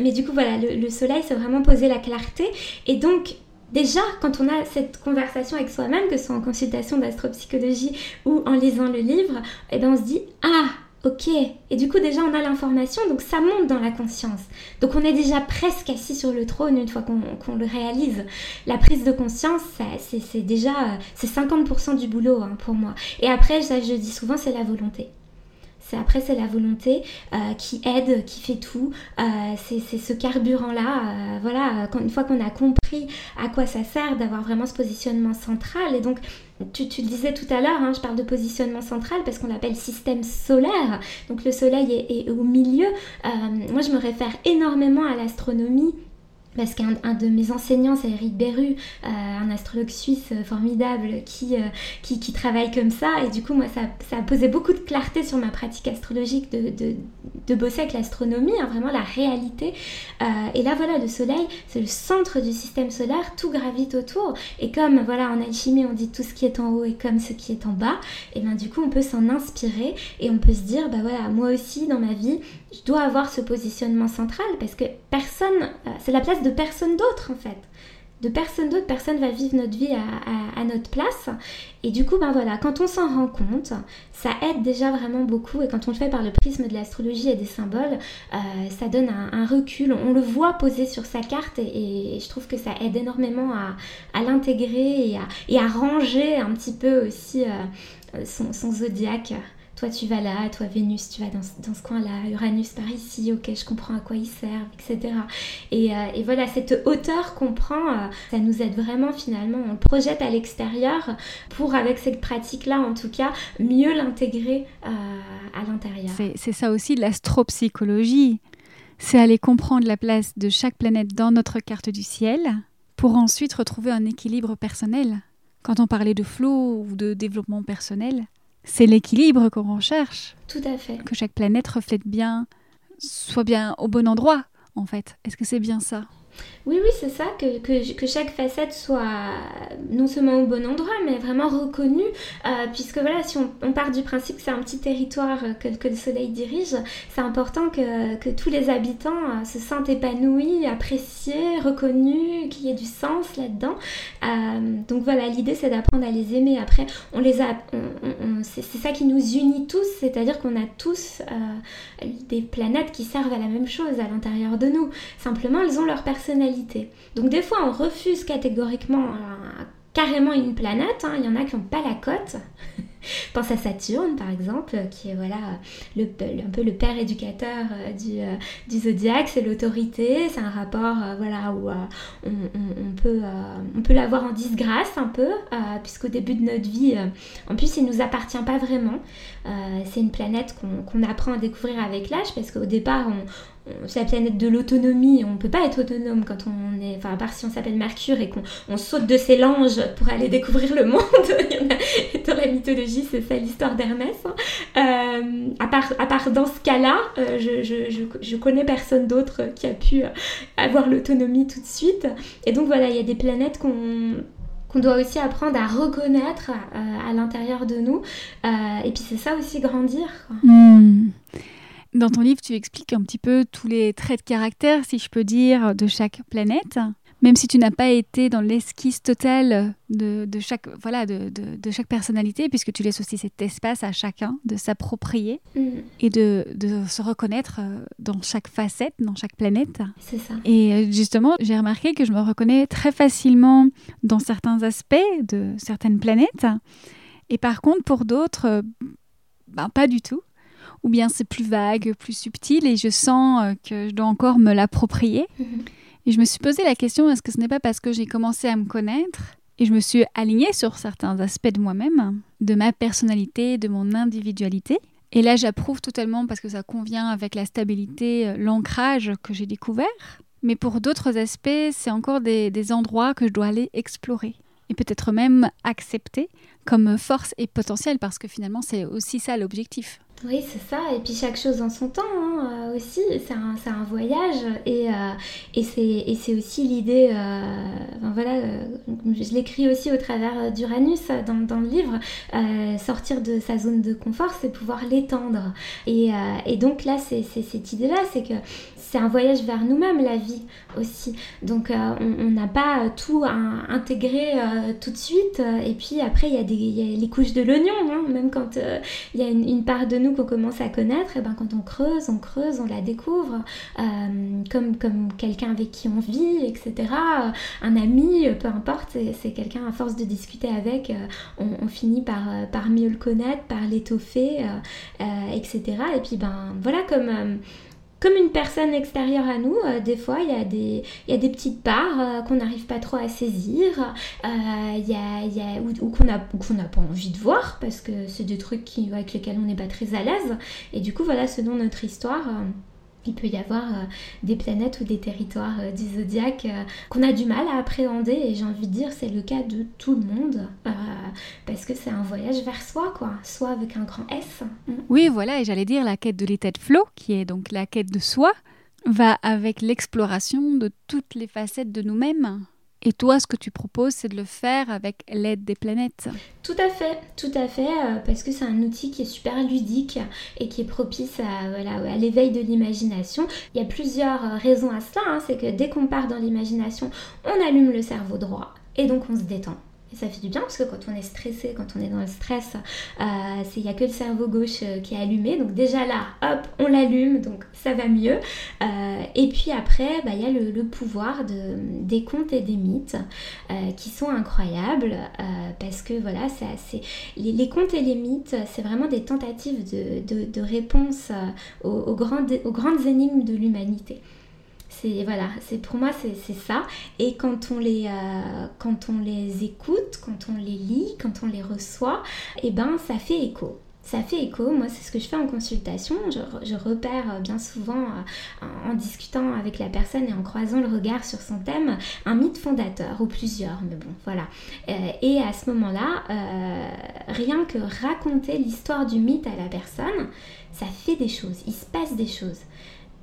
Mais du coup, voilà, le, soleil, c'est vraiment poser la clarté. Et donc, déjà, quand on a cette conversation avec soi-même, que ce soit en consultation d'astropsychologie ou en lisant le livre, eh ben on se dit Ah, ok. Et du coup, déjà, on a l'information, donc ça monte dans la conscience. Donc, on est déjà presque assis sur le trône une fois qu'on le réalise. La prise de conscience, c'est déjà c'est 50% du boulot hein, pour moi. Et après, ça, je dis souvent, c'est la volonté après c'est la volonté euh, qui aide, qui fait tout. Euh, c'est ce carburant là. Euh, voilà, une fois qu'on a compris à quoi ça sert d'avoir vraiment ce positionnement central. Et donc tu, le disais tout à l'heure, hein, je parle de positionnement central parce qu'on l'appelle système solaire. Donc le soleil est au milieu. moi je me réfère énormément à l'astronomie parce qu'un de mes enseignants, c'est Eric Beru, euh, un astrologue suisse formidable qui, euh, qui, qui, travaille comme ça. Et du coup, moi, ça, ça a posé beaucoup de clarté sur ma pratique astrologique de, de, de bosser avec l'astronomie, hein, vraiment la réalité. Euh, et là, voilà, le Soleil, c'est le centre du système solaire, tout gravite autour. Et comme, voilà, en alchimie, on dit tout ce qui est en haut est comme ce qui est en bas, et bien du coup, on peut s'en inspirer et on peut se dire, bah voilà, moi aussi, dans ma vie, je dois avoir ce positionnement central parce que personne, c'est la place de personne d'autre en fait. De personne d'autre, personne va vivre notre vie à, notre place. Et du coup, ben voilà, quand on s'en rend compte, ça aide déjà vraiment beaucoup. Et quand on le fait par le prisme de l'astrologie et des symboles, euh, ça donne un, recul. On le voit posé sur sa carte et, je trouve que ça aide énormément à, l'intégrer et, à, ranger un petit peu aussi euh, son, son zodiaque toi tu vas là, toi Vénus tu vas dans, ce coin-là, Uranus par ici, ok je comprends à quoi ils servent, etc. Euh, et, voilà, cette hauteur qu'on prend, euh, ça nous aide vraiment finalement, on le projette à l'extérieur pour avec cette pratique-là en tout cas, mieux l'intégrer euh, à l'intérieur. C'est ça aussi l'astropsychologie, c'est aller comprendre la place de chaque planète dans notre carte du ciel pour ensuite retrouver un équilibre personnel. Quand on parlait de flow ou de développement personnel, c'est l'équilibre qu'on recherche. Tout à fait. Que chaque planète reflète bien, soit bien au bon endroit, en fait. Est-ce que c'est bien ça? Oui, oui, c'est ça, que, que, chaque facette soit non seulement au bon endroit, mais vraiment reconnue, euh, puisque voilà, si on, part du principe que c'est un petit territoire que, que, le soleil dirige, c'est important que, que, tous les habitants euh, se sentent épanouis, appréciés, reconnus, qu'il y ait du sens là-dedans. Euh, donc voilà, l'idée c'est d'apprendre à les aimer. Après, on les a, c'est ça qui nous unit tous, c'est-à-dire qu'on a tous des planètes qui servent à la même chose à l'intérieur de nous. Simplement, elles ont leur personnalité. Donc des fois, on refuse catégoriquement carrément une planète. Hein. Il y en a qui n'ont pas la cote. Pense à Saturne, par exemple, qui est voilà, un peu le père éducateur euh, du, euh, du zodiaque, c'est l'autorité, c'est un rapport euh, voilà, où on, peut, peut l'avoir en disgrâce un peu, puisqu'au début de notre vie, en plus, il ne nous appartient pas vraiment. c'est une planète qu'on apprend à découvrir avec l'âge, parce qu'au départ, on, c'est la planète de l'autonomie, on ne peut pas être autonome quand on est, enfin à part si on s'appelle Mercure et qu'on saute de ses langes pour aller découvrir le monde. dans la mythologie, c'est ça l'histoire d'Hermès. Hein. Euh, à, part, à part dans ce cas-là, euh, je, je, je, connais personne d'autre qui a pu euh, avoir l'autonomie tout de suite. Et donc voilà, il y a des planètes qu'on qu'on doit aussi apprendre à reconnaître à l'intérieur de nous. et puis c'est ça aussi grandir. Hmm. Dans ton livre, tu expliques un petit peu tous les traits de caractère, si je peux dire, de chaque planète. Même si tu n'as pas été dans l'esquisse totale de, chaque, voilà, de, chaque personnalité, puisque tu laisses aussi cet espace à chacun de s'approprier mm. et de, se reconnaître euh, dans chaque facette, dans chaque planète. C'est ça. Et euh, justement, j'ai remarqué que je me reconnais très facilement dans certains aspects de certaines planètes. Et par contre, pour d'autres, euh, ben, pas du tout ou bien c'est plus vague, plus subtil et je sens euh, que je dois encore me l'approprier. Mhm. Et je me suis posé la question, est-ce que ce n'est pas parce que j'ai commencé à me connaître et je me suis alignée sur certains aspects de moi-même, de ma personnalité, de mon individualité? Et là, j'approuve totalement parce que ça convient avec la stabilité, euh, l'ancrage que j'ai découvert. Mais pour d'autres aspects, c'est encore des, des endroits que je dois aller explorer et peut-être même accepter comme force et potentiel parce que finalement c'est aussi ça l'objectif. Oui, c'est ça. Et puis chaque chose en son temps hein, euh, aussi. C'est un, un, voyage. Et, euh, et c'est aussi l'idée. Euh, voilà, je l'écris aussi au travers d'Uranus dans, dans, le livre. sortir de sa zone de confort, c'est pouvoir l'étendre. Et, et, donc là, c'est cette idée-là c'est que c'est un voyage vers nous-mêmes, la vie aussi. Donc euh, on n'a pas tout intégré euh, tout de suite. Et puis après, il y, a des, les couches de l'oignon. Hein. Même quand euh, il y a une, part de nous qu'on commence à connaître, et ben quand on creuse, on creuse, on la découvre. comme comme quelqu'un avec qui on vit, etc. Un ami, peu importe, c'est quelqu'un à force de discuter avec, on, finit par, par mieux le connaître, par l'étoffer, etc. Et puis ben voilà comme comme une personne extérieure à nous, euh, des fois il y, a des, y a des petites parts euh, qu'on n'arrive pas trop à saisir, euh, y a, a, ou, qu'on n'a pas envie de voir parce que c'est des trucs qui, avec lesquels on n'est pas très à l'aise. Et du coup, voilà, selon notre histoire, il peut y avoir euh, des planètes ou des territoires euh, du euh, qu'on a du mal à appréhender et j'ai envie de dire c'est le cas de tout le monde parce que c'est un voyage vers soi quoi, soit avec un grand S. Mm. Oui voilà et j'allais dire la quête de l'état de flow qui est donc la quête de soi va avec l'exploration de toutes les facettes de nous-mêmes. Et toi, ce que tu proposes, c'est de le faire avec l'aide des planètes. Tout à fait, tout à fait, euh, parce que c'est un outil qui est super ludique et qui est propice à, l'éveil de l'imagination. Il y a plusieurs euh, raisons à cela, hein. c'est que dès qu'on part dans l'imagination, on allume le cerveau droit et donc on se détend. Et ça fait du bien parce que quand on est stressé, quand on est dans le stress, euh, il n'y a que le cerveau gauche euh, qui est allumé. Donc déjà là, hop, on l'allume, donc ça va mieux. Euh, et puis après, bah, il y a le, pouvoir de, des contes et des mythes qui sont incroyables parce que voilà, les, contes et les mythes, c'est vraiment des tentatives de, réponse aux, aux grandes énigmes de l'humanité c'est voilà pour moi c'est ça. Et quand on les euh, quand on les écoute quand on les lit quand on les reçoit eh ben ça fait écho. Ça fait écho, moi c'est ce que je fais en consultation, je, repère euh, bien souvent euh, en, discutant avec la personne et en croisant le regard sur son thème un mythe fondateur ou plusieurs, mais bon voilà. et à ce moment-là, rien que raconter l'histoire du mythe à la personne, ça fait des choses, il se passe des choses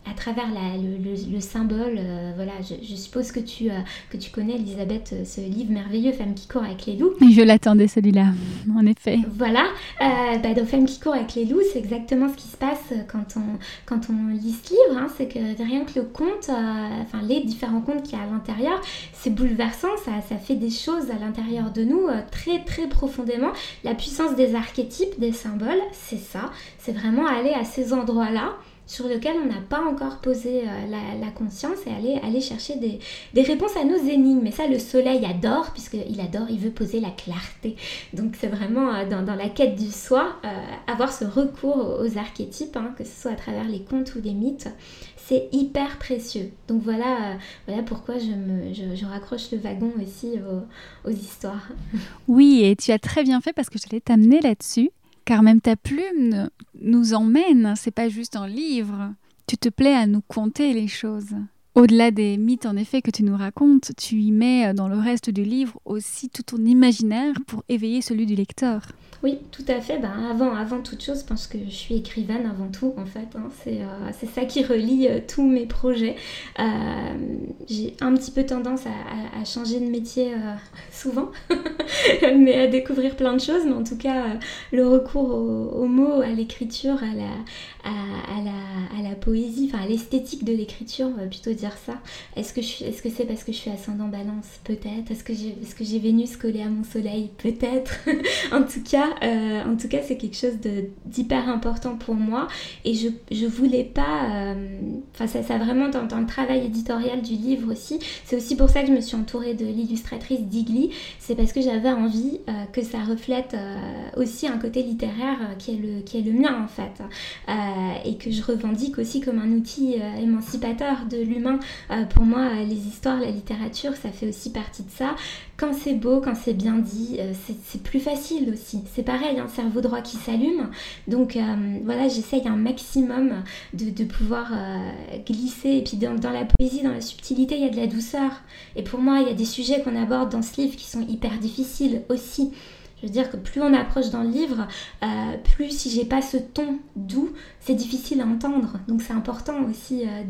à travers le, symbole, euh, voilà, je, suppose que tu, euh, que tu connais, Elisabeth, euh, ce livre merveilleux, Femme qui court avec les loups. Je l'attendais celui-là, en effet. Voilà, bah, dans Femme qui court avec les loups, c'est exactement ce qui se passe quand on, quand on lit ce livre. Hein, c'est que rien que le conte, enfin les différents contes qu'il y a à l'intérieur, c'est bouleversant, ça, ça fait des choses à l'intérieur de nous très très profondément. La puissance des archétypes, des symboles, c'est ça, c'est vraiment aller à ces endroits-là sur lequel on n'a pas encore posé euh, la, conscience et aller, aller chercher des, réponses à nos énigmes. Et ça, le soleil adore, puisqu'il adore, il veut poser la clarté. Donc c'est vraiment euh, dans, la quête du soi, euh, avoir ce recours aux archétypes, hein, que ce soit à travers les contes ou les mythes, c'est hyper précieux. Donc voilà, voilà pourquoi je, me, je, raccroche le wagon aussi aux, histoires. Oui, et tu as très bien fait parce que je l'ai t'amener là-dessus car même ta plume nous emmène, c'est pas juste un livre. Tu te plais à nous conter les choses. Au-delà des mythes en effet que tu nous racontes, tu y mets dans le reste du livre aussi tout ton imaginaire pour éveiller celui du lecteur. Oui, tout à fait. Ben, avant, avant toute chose, je pense que je suis écrivaine avant tout, en fait. Hein. Euh, c'est ça qui relie euh, tous mes projets. Euh, j'ai un petit peu tendance à, changer de métier souvent, mais à découvrir plein de choses. Mais en tout cas, le recours aux mots, à l'écriture, à la, à, la, poésie, enfin à l'esthétique de l'écriture, on va plutôt dire ça. Est-ce que c'est -ce c'est parce que je suis ascendant balance? Peut-être. Est-ce que j'ai Vénus collée à mon soleil? Peut-être. en tout cas, euh, en tout cas c'est quelque chose d'hyper important pour moi. Et je, je voulais pas... Euh, enfin, ça, ça vraiment dans, le travail éditorial du livre aussi. C'est aussi pour ça que je me suis entourée de l'illustratrice Digli. C'est parce que j'avais envie euh, que ça reflète aussi un côté littéraire est qui est le mien en fait. Euh, et que je revendique aussi comme un outil euh, émancipateur de l'humain. Euh, pour moi, les histoires, la littérature, ça fait aussi partie de ça. Quand c'est beau, quand c'est bien dit, c'est plus facile aussi. C'est pareil, un cerveau droit qui s'allume. Donc voilà, j'essaye un maximum de, pouvoir glisser. Et puis dans, dans, la poésie, dans la subtilité, il y a de la douceur. Et pour moi, il y a des sujets qu'on aborde dans ce livre qui sont hyper difficiles aussi. Je veux dire que plus on approche dans le livre, euh, plus si j'ai pas ce ton doux, c'est difficile à entendre. Donc c'est important aussi euh,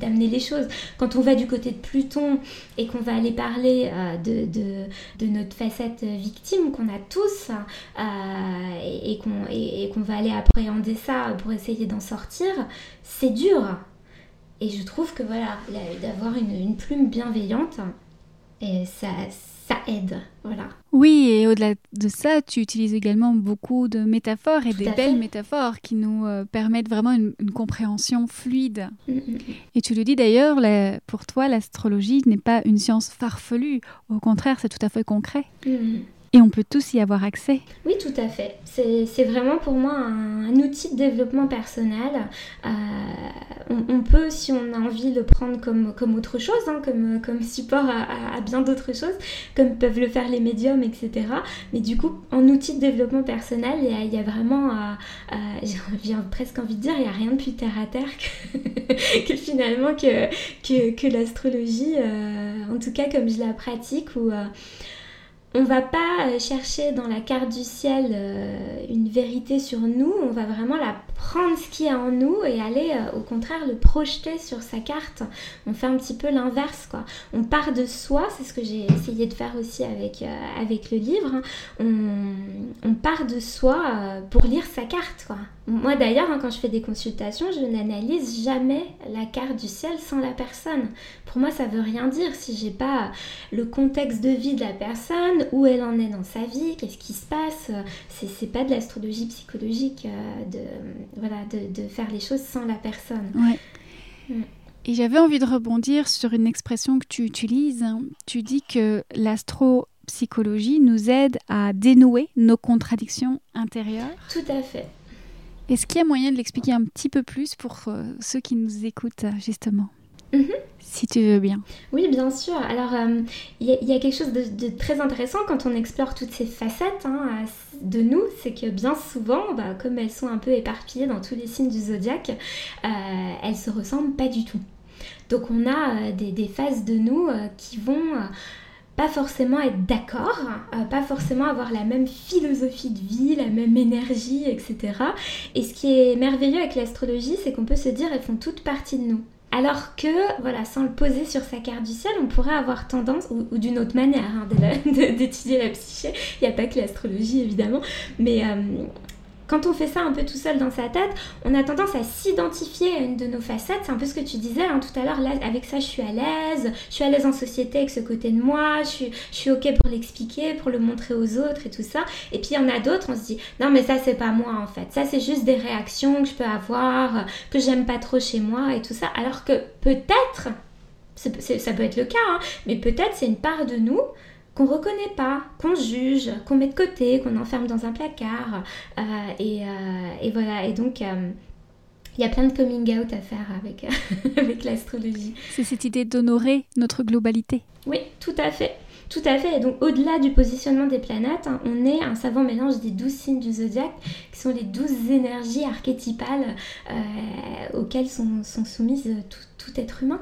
d'amener les choses. Quand on va du côté de Pluton et qu'on va aller parler euh, de, notre facette victime qu'on a tous et, qu'on va aller appréhender ça pour essayer d'en sortir, c'est dur. Et je trouve que voilà, d'avoir une, plume bienveillante, ça aide. Voilà. Oui, et au-delà de ça, tu utilises également beaucoup de métaphores et des belles métaphores qui nous euh, permettent vraiment une, compréhension fluide. Mm, mm, mm. Et tu le dis d'ailleurs, pour toi, l'astrologie n'est pas une science farfelue. Au contraire, c'est tout à fait concret. Et on peut tous y avoir accès. Oui, tout à fait. C'est vraiment pour moi un, outil de développement personnel. Euh, on, peut, si on a envie, le prendre comme, comme autre chose, hein, comme, comme support à, bien d'autres choses, comme peuvent le faire les médiums, etc. Mais du coup, en outil de développement personnel, il y a, vraiment, euh, euh, j'ai presque envie de dire, il n'y a rien de plus terre à terre que, finalement que, que, que l'astrologie, en tout cas comme je la pratique, ou on va pas euh, chercher dans la carte du ciel euh, une vérité sur nous, on va vraiment la prendre ce qu'il y en nous et aller euh, au contraire le projeter sur sa carte. On fait un petit peu l'inverse quoi. On part de soi, c'est ce que j'ai essayé de faire aussi avec, le livre. Hein. On, part de soi pour lire sa carte quoi. Moi d'ailleurs, hein, quand je fais des consultations, je n'analyse jamais la carte du ciel sans la personne. Pour moi, ça veut rien dire si j'ai pas le contexte de vie de la personne, où elle en est dans sa vie, qu'est-ce qui se passe. C'est pas de l'astrologie psychologique euh, de, voilà, de, faire les choses sans la personne. Mm. Et j'avais envie de rebondir sur une expression que tu utilises. Tu dis que l'astropsychologie nous aide à dénouer nos contradictions intérieures. Tout à fait. Est-ce qu'il y a moyen de l'expliquer un petit peu plus pour euh, ceux qui nous écoutent, justement? Mhm. Si tu veux bien. Oui, bien sûr. Alors, euh, il y, a quelque chose de, très intéressant quand on explore toutes ces facettes hein, de nous, c'est que bien souvent, bah, comme elles sont un peu éparpillées dans tous les signes du zodiaque, euh, elles se ressemblent pas du tout. Donc, on a des, des, phases de nous qui vont forcément être d'accord, euh, pas forcément avoir la même philosophie de vie, la même énergie, etc. Et ce qui est merveilleux avec l'astrologie, c'est qu'on peut se dire elles font toutes partie de nous. Alors que, voilà, sans le poser sur sa carte du ciel, on pourrait avoir tendance, ou, d'une autre manière hein, d'étudier la psyché, il n'y a pas que l'astrologie évidemment, mais euh, quand on fait ça un peu tout seul dans sa tête, on a tendance à s'identifier à une de nos facettes. C'est un peu ce que tu disais hein, tout à l'heure. Avec ça, je suis à l'aise. Je suis à l'aise en société avec ce côté de moi. Je suis, je suis OK pour l'expliquer, pour le montrer aux autres et tout ça. Et puis, il y en a d'autres, on se dit, non, mais ça, c'est pas moi en fait. Ça, c'est juste des réactions que je peux avoir, que j'aime pas trop chez moi et tout ça. Alors que peut-être, ça peut être le cas, hein, mais peut-être c'est une part de nous qu'on reconnaît pas, qu'on juge, qu'on met de côté, qu'on enferme dans un placard. Euh, euh, et, voilà, et donc euh, il y a plein de coming out à faire avec, avec l'astrologie. C'est cette idée d'honorer notre globalité. Oui, tout à fait. Tout à fait. Et donc, au-delà du positionnement des planètes, hein, on est un savant mélange des douze signes du zodiaque, qui sont les douze énergies archétypales auxquelles sont, sont soumises tout, tout, être humain.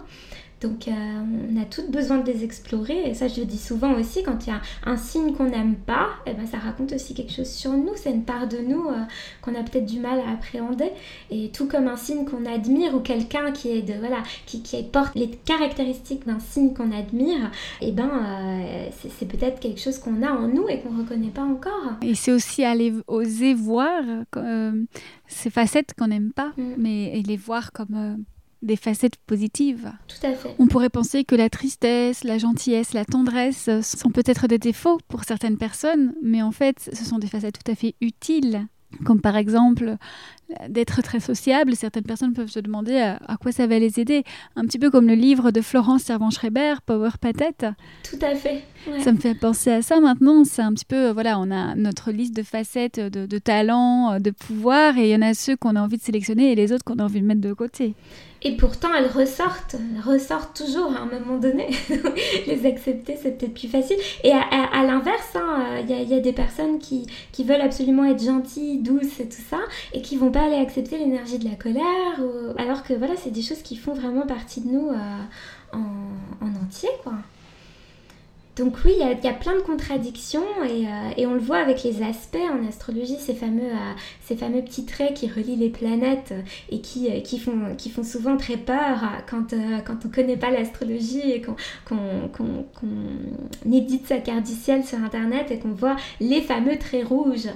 Donc euh, on a toutes besoin de les explorer et ça je le dis souvent aussi quand il y a un signe qu'on n'aime pas, et eh ben, ça raconte aussi quelque chose sur nous, c'est une part de nous euh, qu'on a peut-être du mal à appréhender et tout comme un signe qu'on admire ou quelqu'un qui est de voilà qui, qui porte les caractéristiques d'un signe qu'on admire, et eh ben euh, c'est peut-être quelque chose qu'on a en nous et qu'on reconnaît pas encore. Et c'est aussi aller oser voir ces facettes qu'on n'aime pas, mm. mais les voir comme des facettes positives. Tout à fait. On pourrait penser que la tristesse, la gentillesse, la tendresse sont peut-être des défauts pour certaines personnes, mais en fait, ce sont des facettes tout à fait utiles comme par exemple d'être très sociable, certaines personnes peuvent se demander à, quoi ça va les aider. Un petit peu comme le livre de Florence Servan-Schreiber, Power Patate. Tout à fait. Ça me fait penser à ça maintenant. C'est un petit peu, voilà, on a notre liste de facettes, de, de talents, de pouvoirs, et il y en a ceux qu'on a envie de sélectionner et les autres qu'on a envie de mettre de côté. Et pourtant, elles ressortent, ressortent toujours à un moment donné. les accepter, c'est peut-être plus facile. Et à, l'inverse, hein, il y, a des personnes qui, qui, veulent absolument être gentilles, douces et tout ça, et qui vont pas aller accepter l'énergie de la colère, alors que voilà, c'est des choses qui font vraiment partie de nous euh, en, en, entier, quoi. Donc oui, il y, a plein de contradictions et, et, on le voit avec les aspects en astrologie, ces fameux, fameux petits traits qui relient les planètes et qui, qui, font, souvent très peur quand, on ne connaît pas l'astrologie et qu'on édite sa carte du ciel sur Internet et qu'on voit les fameux traits rouges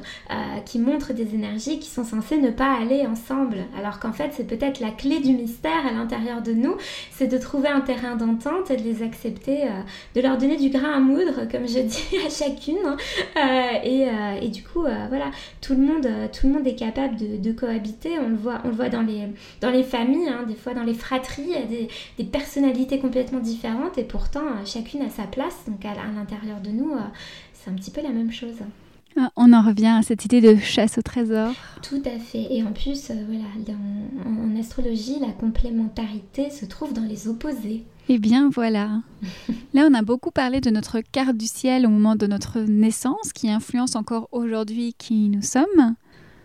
qui montrent des énergies qui sont censées ne pas aller ensemble. Alors qu'en fait, c'est peut-être la clé du mystère à l'intérieur de nous, c'est de trouver un terrain d'entente et de les accepter, euh, de leur donner du grain à moudre, comme je dis à chacune. Hein. Euh, euh, et, du coup, voilà, tout le, monde, tout le monde est capable de, cohabiter. On le voit, on le voit dans, les, dans les familles, hein, des fois dans les fratries, des, des personnalités complètement différentes et pourtant chacune a sa place. Donc à l'intérieur de nous, c'est un petit peu la même chose. Ah, on en revient à cette idée de chasse au trésor. Tout à fait. Et en plus, euh, voilà, en, astrologie, la complémentarité se trouve dans les opposés. Eh bien voilà. Là, on a beaucoup parlé de notre carte du ciel au moment de notre naissance, qui influence encore aujourd'hui qui nous sommes.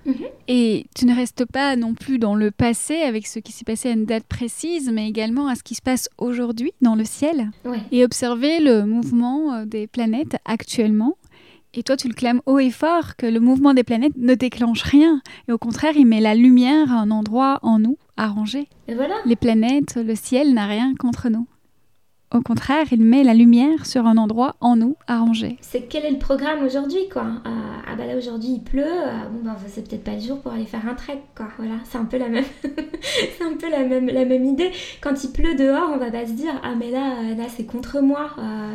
Mhm. Et tu ne restes pas non plus dans le passé avec ce qui s'est passé à une date précise, mais également à ce qui se passe aujourd'hui dans le ciel. Et observer le mouvement euh, des planètes actuellement et toi, tu le clames haut et fort que le mouvement des planètes ne déclenche rien. Et au contraire, il met la lumière à un endroit en nous arrangé. Et voilà. Les planètes, le ciel n'a rien contre nous. Au contraire, il met la lumière sur un endroit en nous arrangé. C'est quel est le programme aujourd'hui, quoi? Euh, Ah bah là aujourd'hui il pleut, euh, bon bah c'est peut-être pas le jour pour aller faire un trek, quoi. Voilà, c'est un peu la même, c'est un peu la même, la même idée. Quand il pleut dehors, on va pas se dire ah mais là, euh, là c'est contre moi,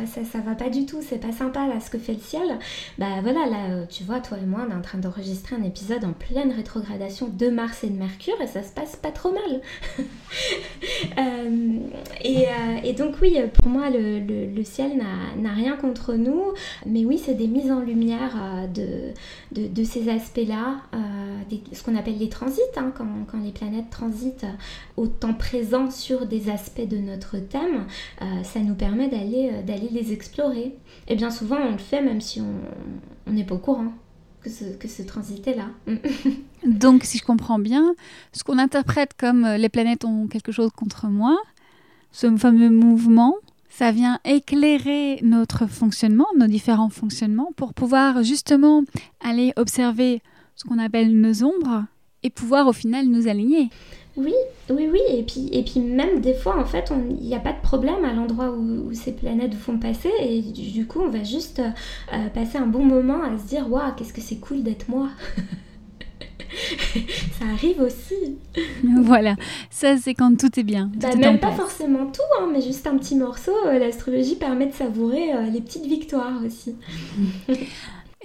ça, ça va pas du tout, c'est pas sympa là ce que fait le ciel. Bah voilà, là tu vois, toi et moi, on est en train d'enregistrer un épisode en pleine rétrogradation de Mars et de Mercure et ça se passe pas trop mal. et donc oui pour moi, le, ciel n'a rien contre nous, mais oui, c'est des mises en lumière euh, de, ces aspects-là, euh, ce qu'on appelle les transits, hein, quand, les planètes transitent au temps présent sur des aspects de notre thème, euh, ça nous permet d'aller les explorer. Et bien souvent, on le fait même si on n'est pas au courant. Que ce, que ce transit est là. Donc, si je comprends bien, ce qu'on interprète comme les planètes ont quelque chose contre moi, ce fameux mouvement, ça vient éclairer notre fonctionnement, nos différents fonctionnements, pour pouvoir justement aller observer ce qu'on appelle nos ombres et pouvoir au final nous aligner. Oui, oui, oui, et puis, et puis même des fois, en fait, il n'y a pas de problème à l'endroit où, ces planètes vous font passer, et du, coup, on va juste euh, passer un bon moment à se dire, waouh, qu'est-ce que c'est cool d'être moi ça arrive aussi. voilà, ça c'est quand tout est bien. Bah, même pas forcément tout, hein, mais juste un petit morceau. Euh, l'astrologie permet de savourer euh, les petites victoires aussi.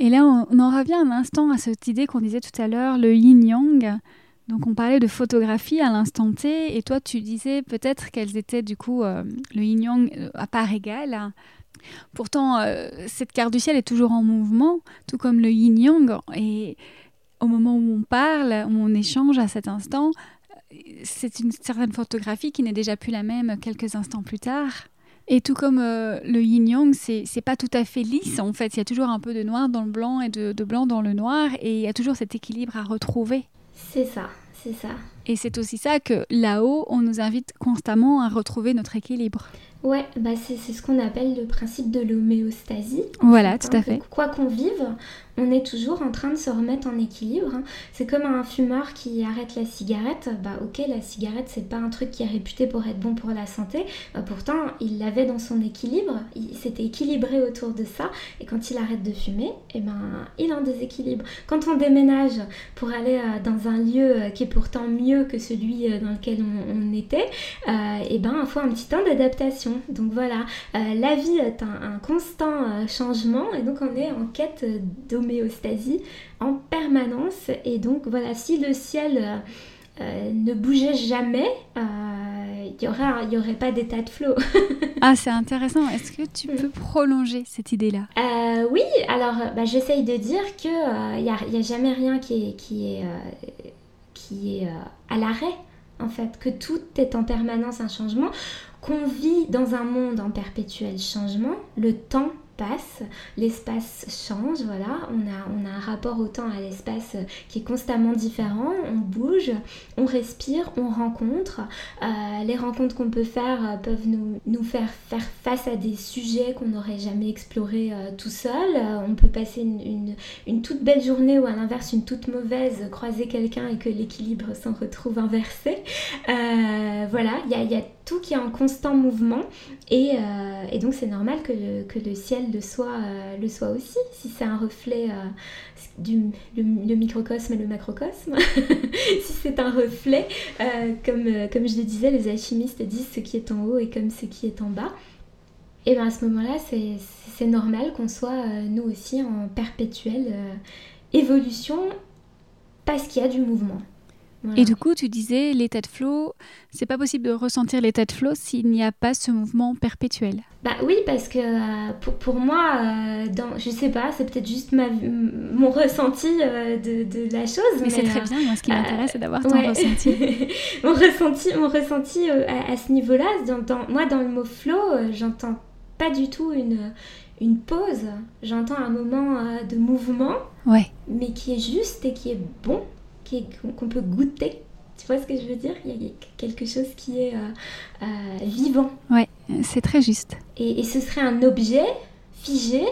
Et là, on, en revient un instant à cette idée qu'on disait tout à l'heure, le yin-yang. Donc on parlait de photographie à l'instant T, et toi tu disais peut-être qu'elles étaient du coup euh, le yin-yang à part égale. Pourtant, cette carte du ciel est toujours en mouvement, tout comme le yin-yang. Et au moment où on parle, où on échange à cet instant, c'est une certaine photographie qui n'est déjà plus la même quelques instants plus tard. Et tout comme euh, le yin-yang, c'est, pas tout à fait lisse en fait. Il y a toujours un peu de noir dans le blanc et de, de blanc dans le noir, et il y a toujours cet équilibre à retrouver. C'est ça, c'est ça. Et c'est aussi ça que là-haut, on nous invite constamment à retrouver notre équilibre. Ouais, bah c'est, c'est ce qu'on appelle le principe de l'homéostasie. Voilà, tout à fait. Quoi qu'on vive, on est toujours en train de se remettre en équilibre. Hein. C'est comme un fumeur qui arrête la cigarette. Bah ok, la cigarette c'est pas un truc qui est réputé pour être bon pour la santé. Bah, pourtant, il l'avait dans son équilibre. Il s'était équilibré autour de ça. Et quand il arrête de fumer, eh ben il en déséquilibre. Quand on déménage pour aller euh, dans un lieu euh, qui est pourtant mieux que celui euh, dans lequel on, était, eh ben il faut un petit temps d'adaptation. Donc voilà, la vie est un, constant changement et donc on est en quête en permanence. Et donc voilà, si le ciel euh, euh, ne bougeait jamais, euh, il n'y aurait, y aurait pas d'état de flot. ah, c'est intéressant. Est-ce que tu peux prolonger cette idée-là? Oui, alors bah, j'essaye de dire qu'il n'y a, a, jamais rien qui est, qui est, qui est à l'arrêt, en fait, que tout est en permanence un changement, qu'on vit dans un monde en perpétuel changement, le temps l'espace change, voilà, on a, on a un rapport au temps à l'espace qui est constamment différent, on bouge, on respire, on rencontre. Euh, les rencontres qu'on peut faire euh, peuvent nous, nous, faire faire face à des sujets qu'on n'aurait jamais explorés euh, tout seul. on peut passer une, une, toute belle journée ou à l'inverse une toute mauvaise, croiser quelqu'un et que l'équilibre s'en retrouve inversé. voilà, il y a, y a tout qui est en constant mouvement et, euh, donc c'est normal que le, le, ciel le soit, euh, le soit aussi, si c'est un reflet euh, du le, microcosme et le macrocosme, si c'est un reflet, comme, comme je le disais, les alchimistes disent ce qui est en haut et comme ce qui est en bas. Et bien à ce moment-là, c'est normal qu'on soit nous aussi en perpétuelle évolution parce qu'il y a du mouvement. Et du coup, tu disais l'état de flow, c'est pas possible de ressentir l'état de flow s'il n'y a pas ce mouvement perpétuel. Bah oui, parce que euh, pour, pour, moi, euh, dans, je sais pas, c'est peut-être juste ma, mon ressenti euh, de, de, la chose. Mais, c'est très bien, moi ce qui m'intéresse c'est d'avoir ton ressenti. mon ressenti. Mon ressenti à, ce niveau-là, dans, moi dans le mot flow, j'entends pas du tout une, une pause, j'entends un moment de mouvement, ouais. mais qui est juste et qui est bon qu'on peut goûter. Tu vois ce que je veux dire? Il y a quelque chose qui est euh, euh, vivant. Ouais, c'est très juste. Et, ce serait un objet figé.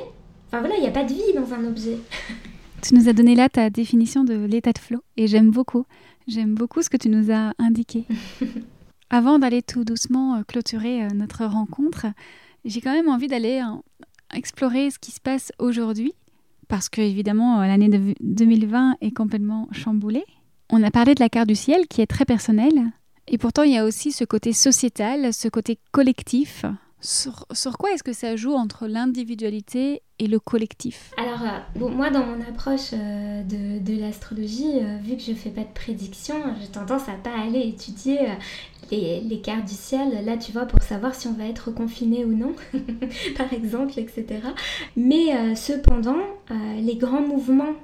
Enfin voilà, il n'y a pas de vie dans un objet. tu nous as donné là ta définition de l'état de flow et j'aime beaucoup. J'aime beaucoup ce que tu nous as indiqué. Avant d'aller tout doucement euh, clôturer notre rencontre, j'ai quand même envie d'aller explorer ce qui se passe aujourd'hui parce que évidemment l'année 2020 est complètement chamboulée. On a parlé de la carte du ciel qui est très personnelle, et pourtant il y a aussi ce côté sociétal, ce côté collectif. Sur, quoi est-ce que ça joue entre l'individualité et le collectif? Alors, euh, moi, dans mon approche euh, de, l'astrologie, euh, vu que je fais pas de prédiction, j'ai tendance à pas aller étudier les, cartes du ciel, là tu vois, pour savoir si on va être confiné ou non, par exemple, etc. Mais cependant, les grands mouvements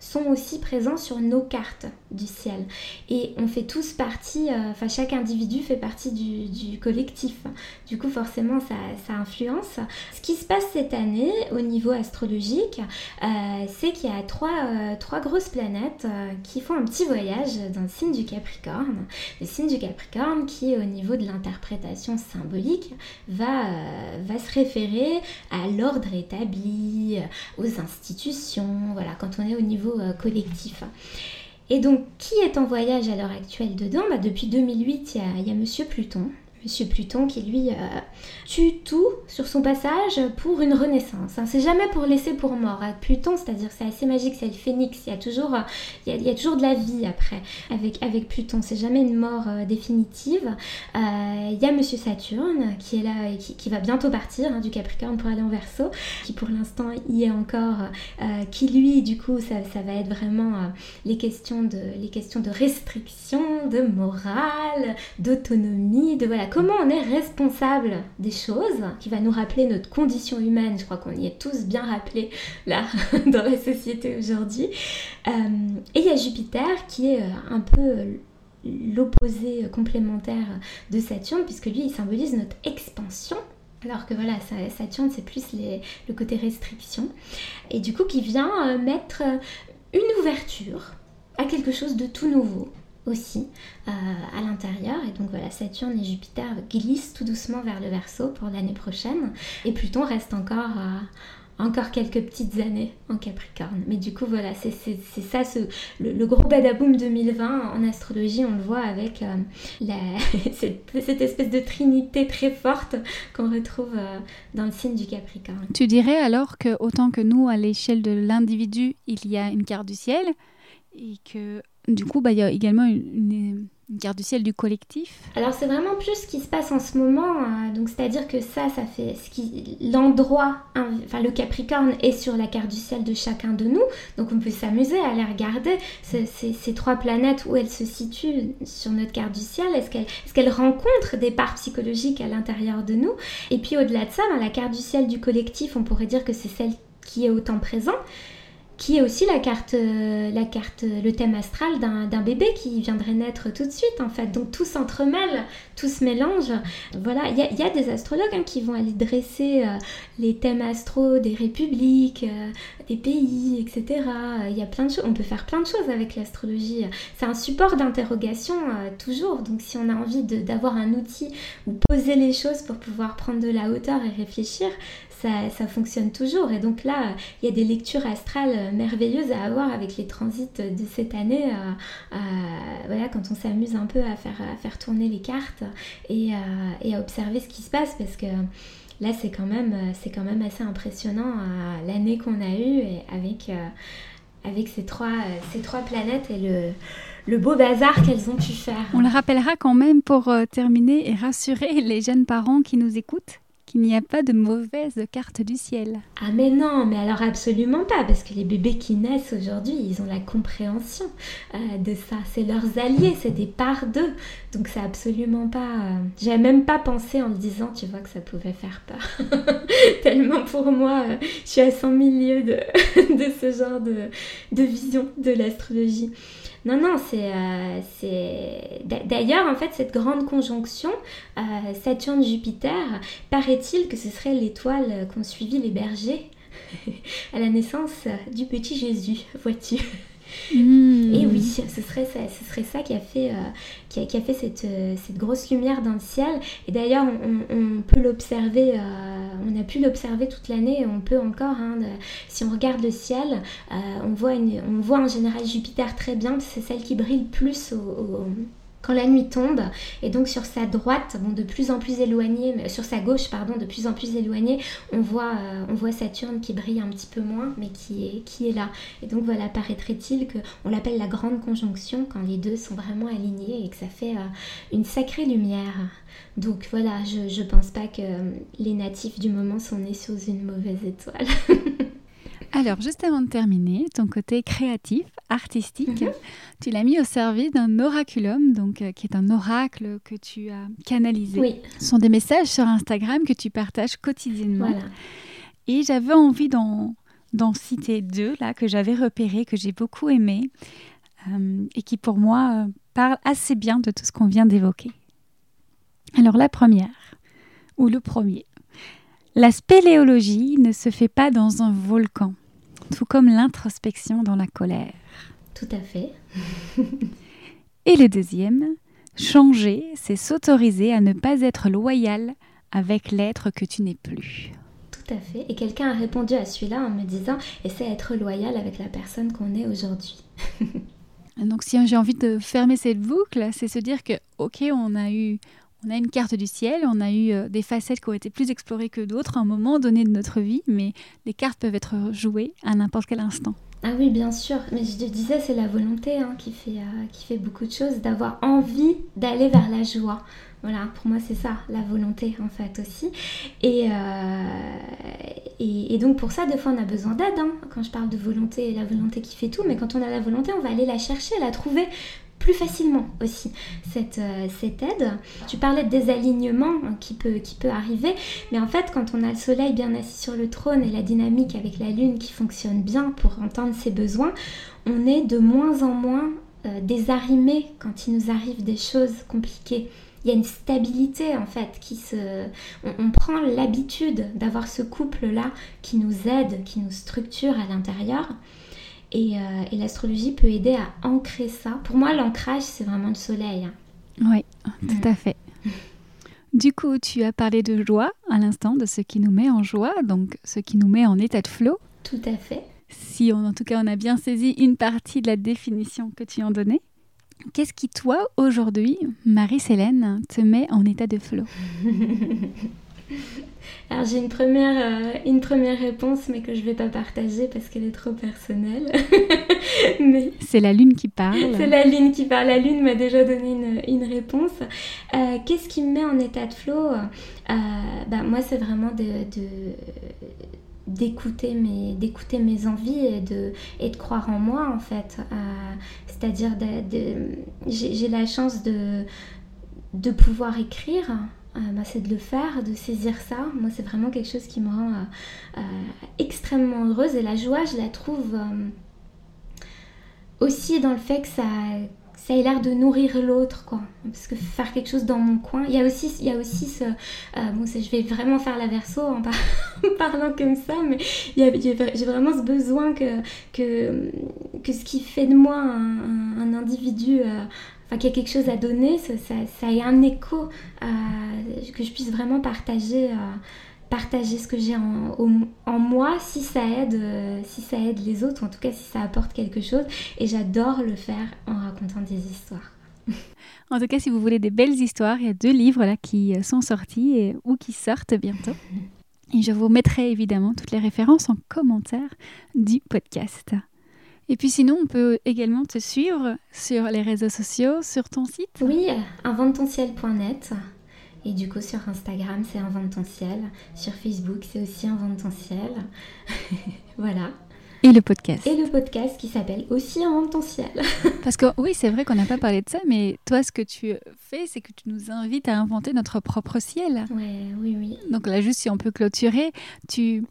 sont aussi présents sur nos cartes du ciel. Et on fait tous partie, euh, enfin chaque individu fait partie du, collectif. Du coup forcément ça, influence. Ce qui se passe cette année au niveau astrologique, euh, c'est qu'il y a trois, euh, grosses planètes qui font un petit voyage dans le signe du Capricorne. Le signe du Capricorne qui au niveau de l'interprétation symbolique va, va se référer à l'ordre établi, aux institutions, quand on est au niveau collectif. Et donc, qui est en voyage à l'heure actuelle dedans? Bah, Depuis 2008, il y a, Monsieur Pluton, Monsieur Pluton qui lui euh, tue tout sur son passage pour une renaissance. Hein. C'est jamais pour laisser pour mort. Pluton, c'est-à-dire c'est assez magique, c'est le phénix. Il y a toujours, il y a, toujours de la vie après avec, avec Pluton. C'est jamais une mort euh, définitive. Euh, il y a Monsieur Saturne qui est là et qui, va bientôt partir hein, du Capricorne pour aller en Verseau, qui pour l'instant y est encore, qui lui du coup ça, ça va être vraiment les questions de les questions de restriction, de morale, d'autonomie, de voilà comment on est responsable des choses, qui va nous rappeler notre condition humaine. Je crois qu'on y est tous bien rappelés là dans la société aujourd'hui. Euh, et il y a Jupiter qui est euh, un peu l'opposé complémentaire de Saturne, puisque lui, il symbolise notre expansion. Alors que voilà, Saturne, c'est plus le côté restriction. Et du coup, qui vient euh, mettre une ouverture à quelque chose de tout nouveau, aussi euh, à l'intérieur. Et donc voilà, Saturne et Jupiter glissent tout doucement vers le Verseau pour l'année prochaine. Et Pluton reste encore, euh, encore quelques petites années en Capricorne. Mais du coup, voilà, c'est ça, ce, le, gros badaboom 2020 en astrologie, on le voit avec euh, cette, espèce de trinité très forte qu'on retrouve dans le signe du Capricorne. Tu dirais alors que autant que nous, à l'échelle de l'individu, il y a une carte du ciel et que du coup, bah, il y a également une, carte du ciel du collectif. Alors c'est vraiment plus ce qui se passe en ce moment. Hein. donc c'est-à-dire que ça, ça fait l'endroit, enfin le Capricorne est sur la carte du ciel de chacun de nous. Donc on peut s'amuser à aller regarder ces, trois planètes où elles se situent sur notre carte du ciel. Est-ce qu'elles est qu'elles rencontrent des parts psychologiques à l'intérieur de nous? Et puis au-delà de ça, dans la carte du ciel du collectif, on pourrait dire que c'est celle qui est autant présente. Qui est aussi la carte, euh, la carte, le thème astral d'un bébé qui viendrait naître tout de suite en fait. Donc tout s'entremêle, tout se mélange. Voilà, il y, a des astrologues hein, qui vont aller dresser euh, les thèmes astro des républiques, euh, des pays, etc. Il y a plein de choses. On peut faire plein de choses avec l'astrologie. C'est un support d'interrogation toujours. Donc si on a envie d'avoir un outil ou poser les choses pour pouvoir prendre de la hauteur et réfléchir, ça, fonctionne toujours. Et donc là, il y a des lectures astrales merveilleuses à avoir avec les transits de cette année. Euh, euh, voilà, quand on s'amuse un peu à faire, tourner les cartes et, euh, à observer ce qui se passe parce que là c'est quand même assez impressionnant l'année qu'on a eue avec ces trois planètes et le beau bazar qu'elles ont pu faire. On le rappellera quand même pour terminer et rassurer les jeunes parents qui nous écoutent il n'y a pas de mauvaise carte du ciel. Ah mais non, mais alors absolument pas, parce que les bébés qui naissent aujourd'hui, ils ont la compréhension euh, de ça. C'est leurs alliés, c'est des parts d'eux. Donc c'est absolument pas... Euh, J'avais même pas pensé en le disant, tu vois, que ça pouvait faire peur. Tellement pour moi, euh, je suis à 100 milieux de, de ce genre de, de vision de l'astrologie. Non, non, c'est. Euh, d'ailleurs, en fait, cette grande conjonction euh, Saturne-Jupiter, paraît-il que ce serait l'étoile qu'ont suivi les bergers à la naissance du petit Jésus, vois-tu Hmm. Et oui, ce serait ça, ce serait ça qui a fait, euh, qui, a, fait cette, euh, cette, grosse lumière dans le ciel. Et d'ailleurs, on, peut l'observer, euh, on a pu l'observer toute l'année, on peut encore, hein, si on regarde le ciel, on, voit on voit en général Jupiter très bien, c'est celle qui brille plus au quand la nuit tombe, et donc sur sa droite, bon, de plus en plus éloignée, sur sa gauche, pardon, de plus en plus éloignée, on voit, euh, on Saturne qui brille un petit peu moins, mais qui est, là. Et donc voilà, paraîtrait-il que on l'appelle la grande conjonction quand les deux sont vraiment alignés et que ça fait euh, une sacrée lumière. Donc voilà, je, ne pense pas que les natifs du moment sont nés sous une mauvaise étoile. Alors, juste avant de terminer, ton côté créatif, artistique, mhm. tu l'as mis au service d'un oraculum, donc euh, qui est un oracle que tu as canalisé. Oui. Ce sont des messages sur Instagram que tu partages quotidiennement. Et j'avais envie d'en, citer deux, là, que j'avais repérés, que j'ai beaucoup aimés, euh, et qui pour moi euh, parlent assez bien de tout ce qu'on vient d'évoquer. Alors, la première, ou le premier. La spéléologie ne se fait pas dans un volcan tout comme l'introspection dans la colère. Tout à fait. Et le deuxième, changer, c'est s'autoriser à ne pas être loyal avec l'être que tu n'es plus. Tout à fait. Et quelqu'un a répondu à celui-là en me disant essaie d'être loyal avec la personne qu'on est aujourd'hui. Donc si j'ai envie de fermer cette boucle, c'est se dire que ok, on a eu on a une carte du ciel, on a eu euh, des facettes qui ont été plus explorées que d'autres à un moment donné de notre vie, mais les cartes peuvent être jouées à n'importe quel instant. Ah oui, bien sûr, mais je te disais, c'est la volonté hein, qui, fait, euh, qui fait beaucoup de choses, d'avoir envie d'aller vers la joie. Voilà, pour moi c'est ça, la volonté en fait aussi. Et, euh, donc pour ça, des fois on a besoin d'aide. Hein. Quand je parle de volonté, la volonté qui fait tout, mais quand on a la volonté, on va aller la chercher, la trouver plus facilement aussi cette, euh, cette aide. Tu parlais de désalignement qui, peut, qui peut arriver, mais en fait quand on a le soleil bien assis sur le trône et la dynamique avec la lune qui fonctionne bien pour entendre ses besoins, on est de moins en moins euh, quand il nous arrive des choses compliquées il y a une stabilité en fait qui se on prend l'habitude d'avoir ce couple là qui nous aide qui nous structure à l'intérieur euh, et, l'astrologie peut aider à ancrer ça. Pour moi, l'ancrage, c'est vraiment le soleil. Hein. Oui, tout à fait. Du coup, tu as parlé de joie à l'instant, de ce qui nous met en joie, donc ce qui nous met en état de flow. Tout à fait. Si on, en tout cas on a bien saisi une partie de la définition que tu en donnais, qu'est-ce qui toi aujourd'hui, Marie-Célène, te met en état de flow? Alors j'ai une première, euh, une première réponse, mais que je ne vais pas partager parce qu'elle est trop personnelle. mais... C'est la lune qui parle. C'est la lune qui parle. La lune m'a déjà donné une, une réponse. Euh, qu'est-ce qui me met en état de flow? Euh, bah, Moi, c'est vraiment de, de d'écouter mes d'écouter mes envies et de et de croire en moi en fait c'est-à-dire de, de j'ai la chance de de pouvoir écrire bah, c'est de le faire, de saisir ça. Moi, c'est vraiment quelque chose qui me rend extrêmement heureuse. Et la joie, je la trouve aussi dans le fait que ça, ça ait l'air de nourrir l'autre, quoi. Parce que faire quelque chose dans mon coin, il y a aussi, il y a aussi ce... Euh, bon, je vais vraiment faire la verso en, parlant comme ça, mais j'ai vraiment ce besoin que, que, que ce qui fait de moi un, individu... Euh, enfin, qu'il y a quelque chose à donner, ça, ça, ait un écho, euh, que je puisse vraiment partager partager ce que j'ai en, en, moi si ça aide euh, si ça aide les autres en tout cas si ça apporte quelque chose. Et j'adore le faire en racontant des histoires. En tout cas si vous voulez des belles histoires il y a deux livres là qui euh, sont sortis et, ou qui sortent bientôt. Et je vous mettrai évidemment toutes les références en commentaire du podcast et puis sinon, on peut également te suivre sur les réseaux sociaux, sur ton site Oui, inventonciel.net. Et du coup, sur Instagram, c'est Invente ton ciel. Sur Facebook, c'est aussi Invente ton ciel. voilà. Et le podcast. Et le podcast qui s'appelle aussi Un ton ciel. Parce que oui, c'est vrai qu'on n'a pas parlé de ça, mais toi, ce que tu fais, c'est que tu nous invites à inventer notre propre ciel. Ouais, oui, oui. Donc là, juste si on peut clôturer, tu,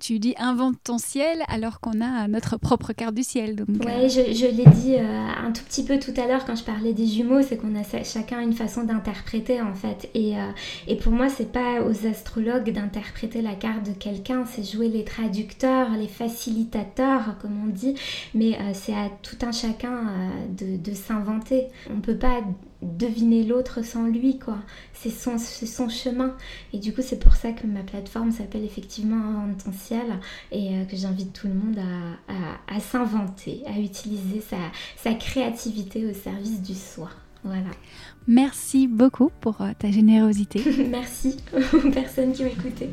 tu dis invente ton ciel alors qu'on a notre propre carte du ciel. Donc, ouais, je, je l'ai dit euh, un tout petit peu tout à l'heure quand je parlais des jumeaux, c'est qu'on a chacun une façon d'interpréter en fait. Et, euh, et pour moi, c'est pas aux astrologues d'interpréter la carte de quelqu'un, c'est jouer les traducteurs, les facilitateurs comme on dit, mais euh, c'est à tout un chacun euh, de, s'inventer. On ne peut pas deviner l'autre sans lui, quoi. C'est son, son chemin. Et du coup, c'est pour ça que ma plateforme s'appelle effectivement Invente ton ciel et euh, que j'invite tout le monde à, s'inventer, à utiliser sa, sa créativité au service du soi. Voilà. Merci beaucoup pour ta générosité. Merci aux personnes qui écouté.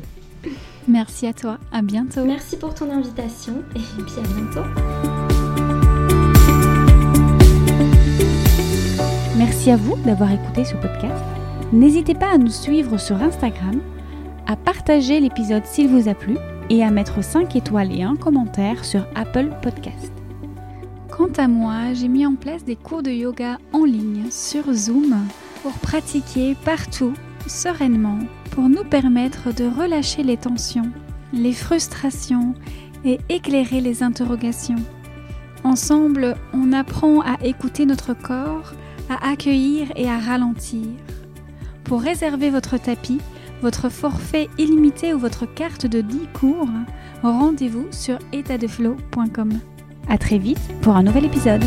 Merci à toi, à bientôt. Merci pour ton invitation et puis à bientôt. Merci à vous d'avoir écouté ce podcast. N'hésitez pas à nous suivre sur Instagram, à partager l'épisode s'il vous a plu et à mettre 5 étoiles et un commentaire sur Apple Podcast. Quant à moi, j'ai mis en place des cours de yoga en ligne sur Zoom pour pratiquer partout, sereinement, pour nous permettre de relâcher les tensions, les frustrations et éclairer les interrogations. Ensemble, on apprend à écouter notre corps, à accueillir et à ralentir. Pour réserver votre tapis, votre forfait illimité ou votre carte de 10 cours, rendez-vous sur étatdeflow.com. À très vite pour un nouvel épisode.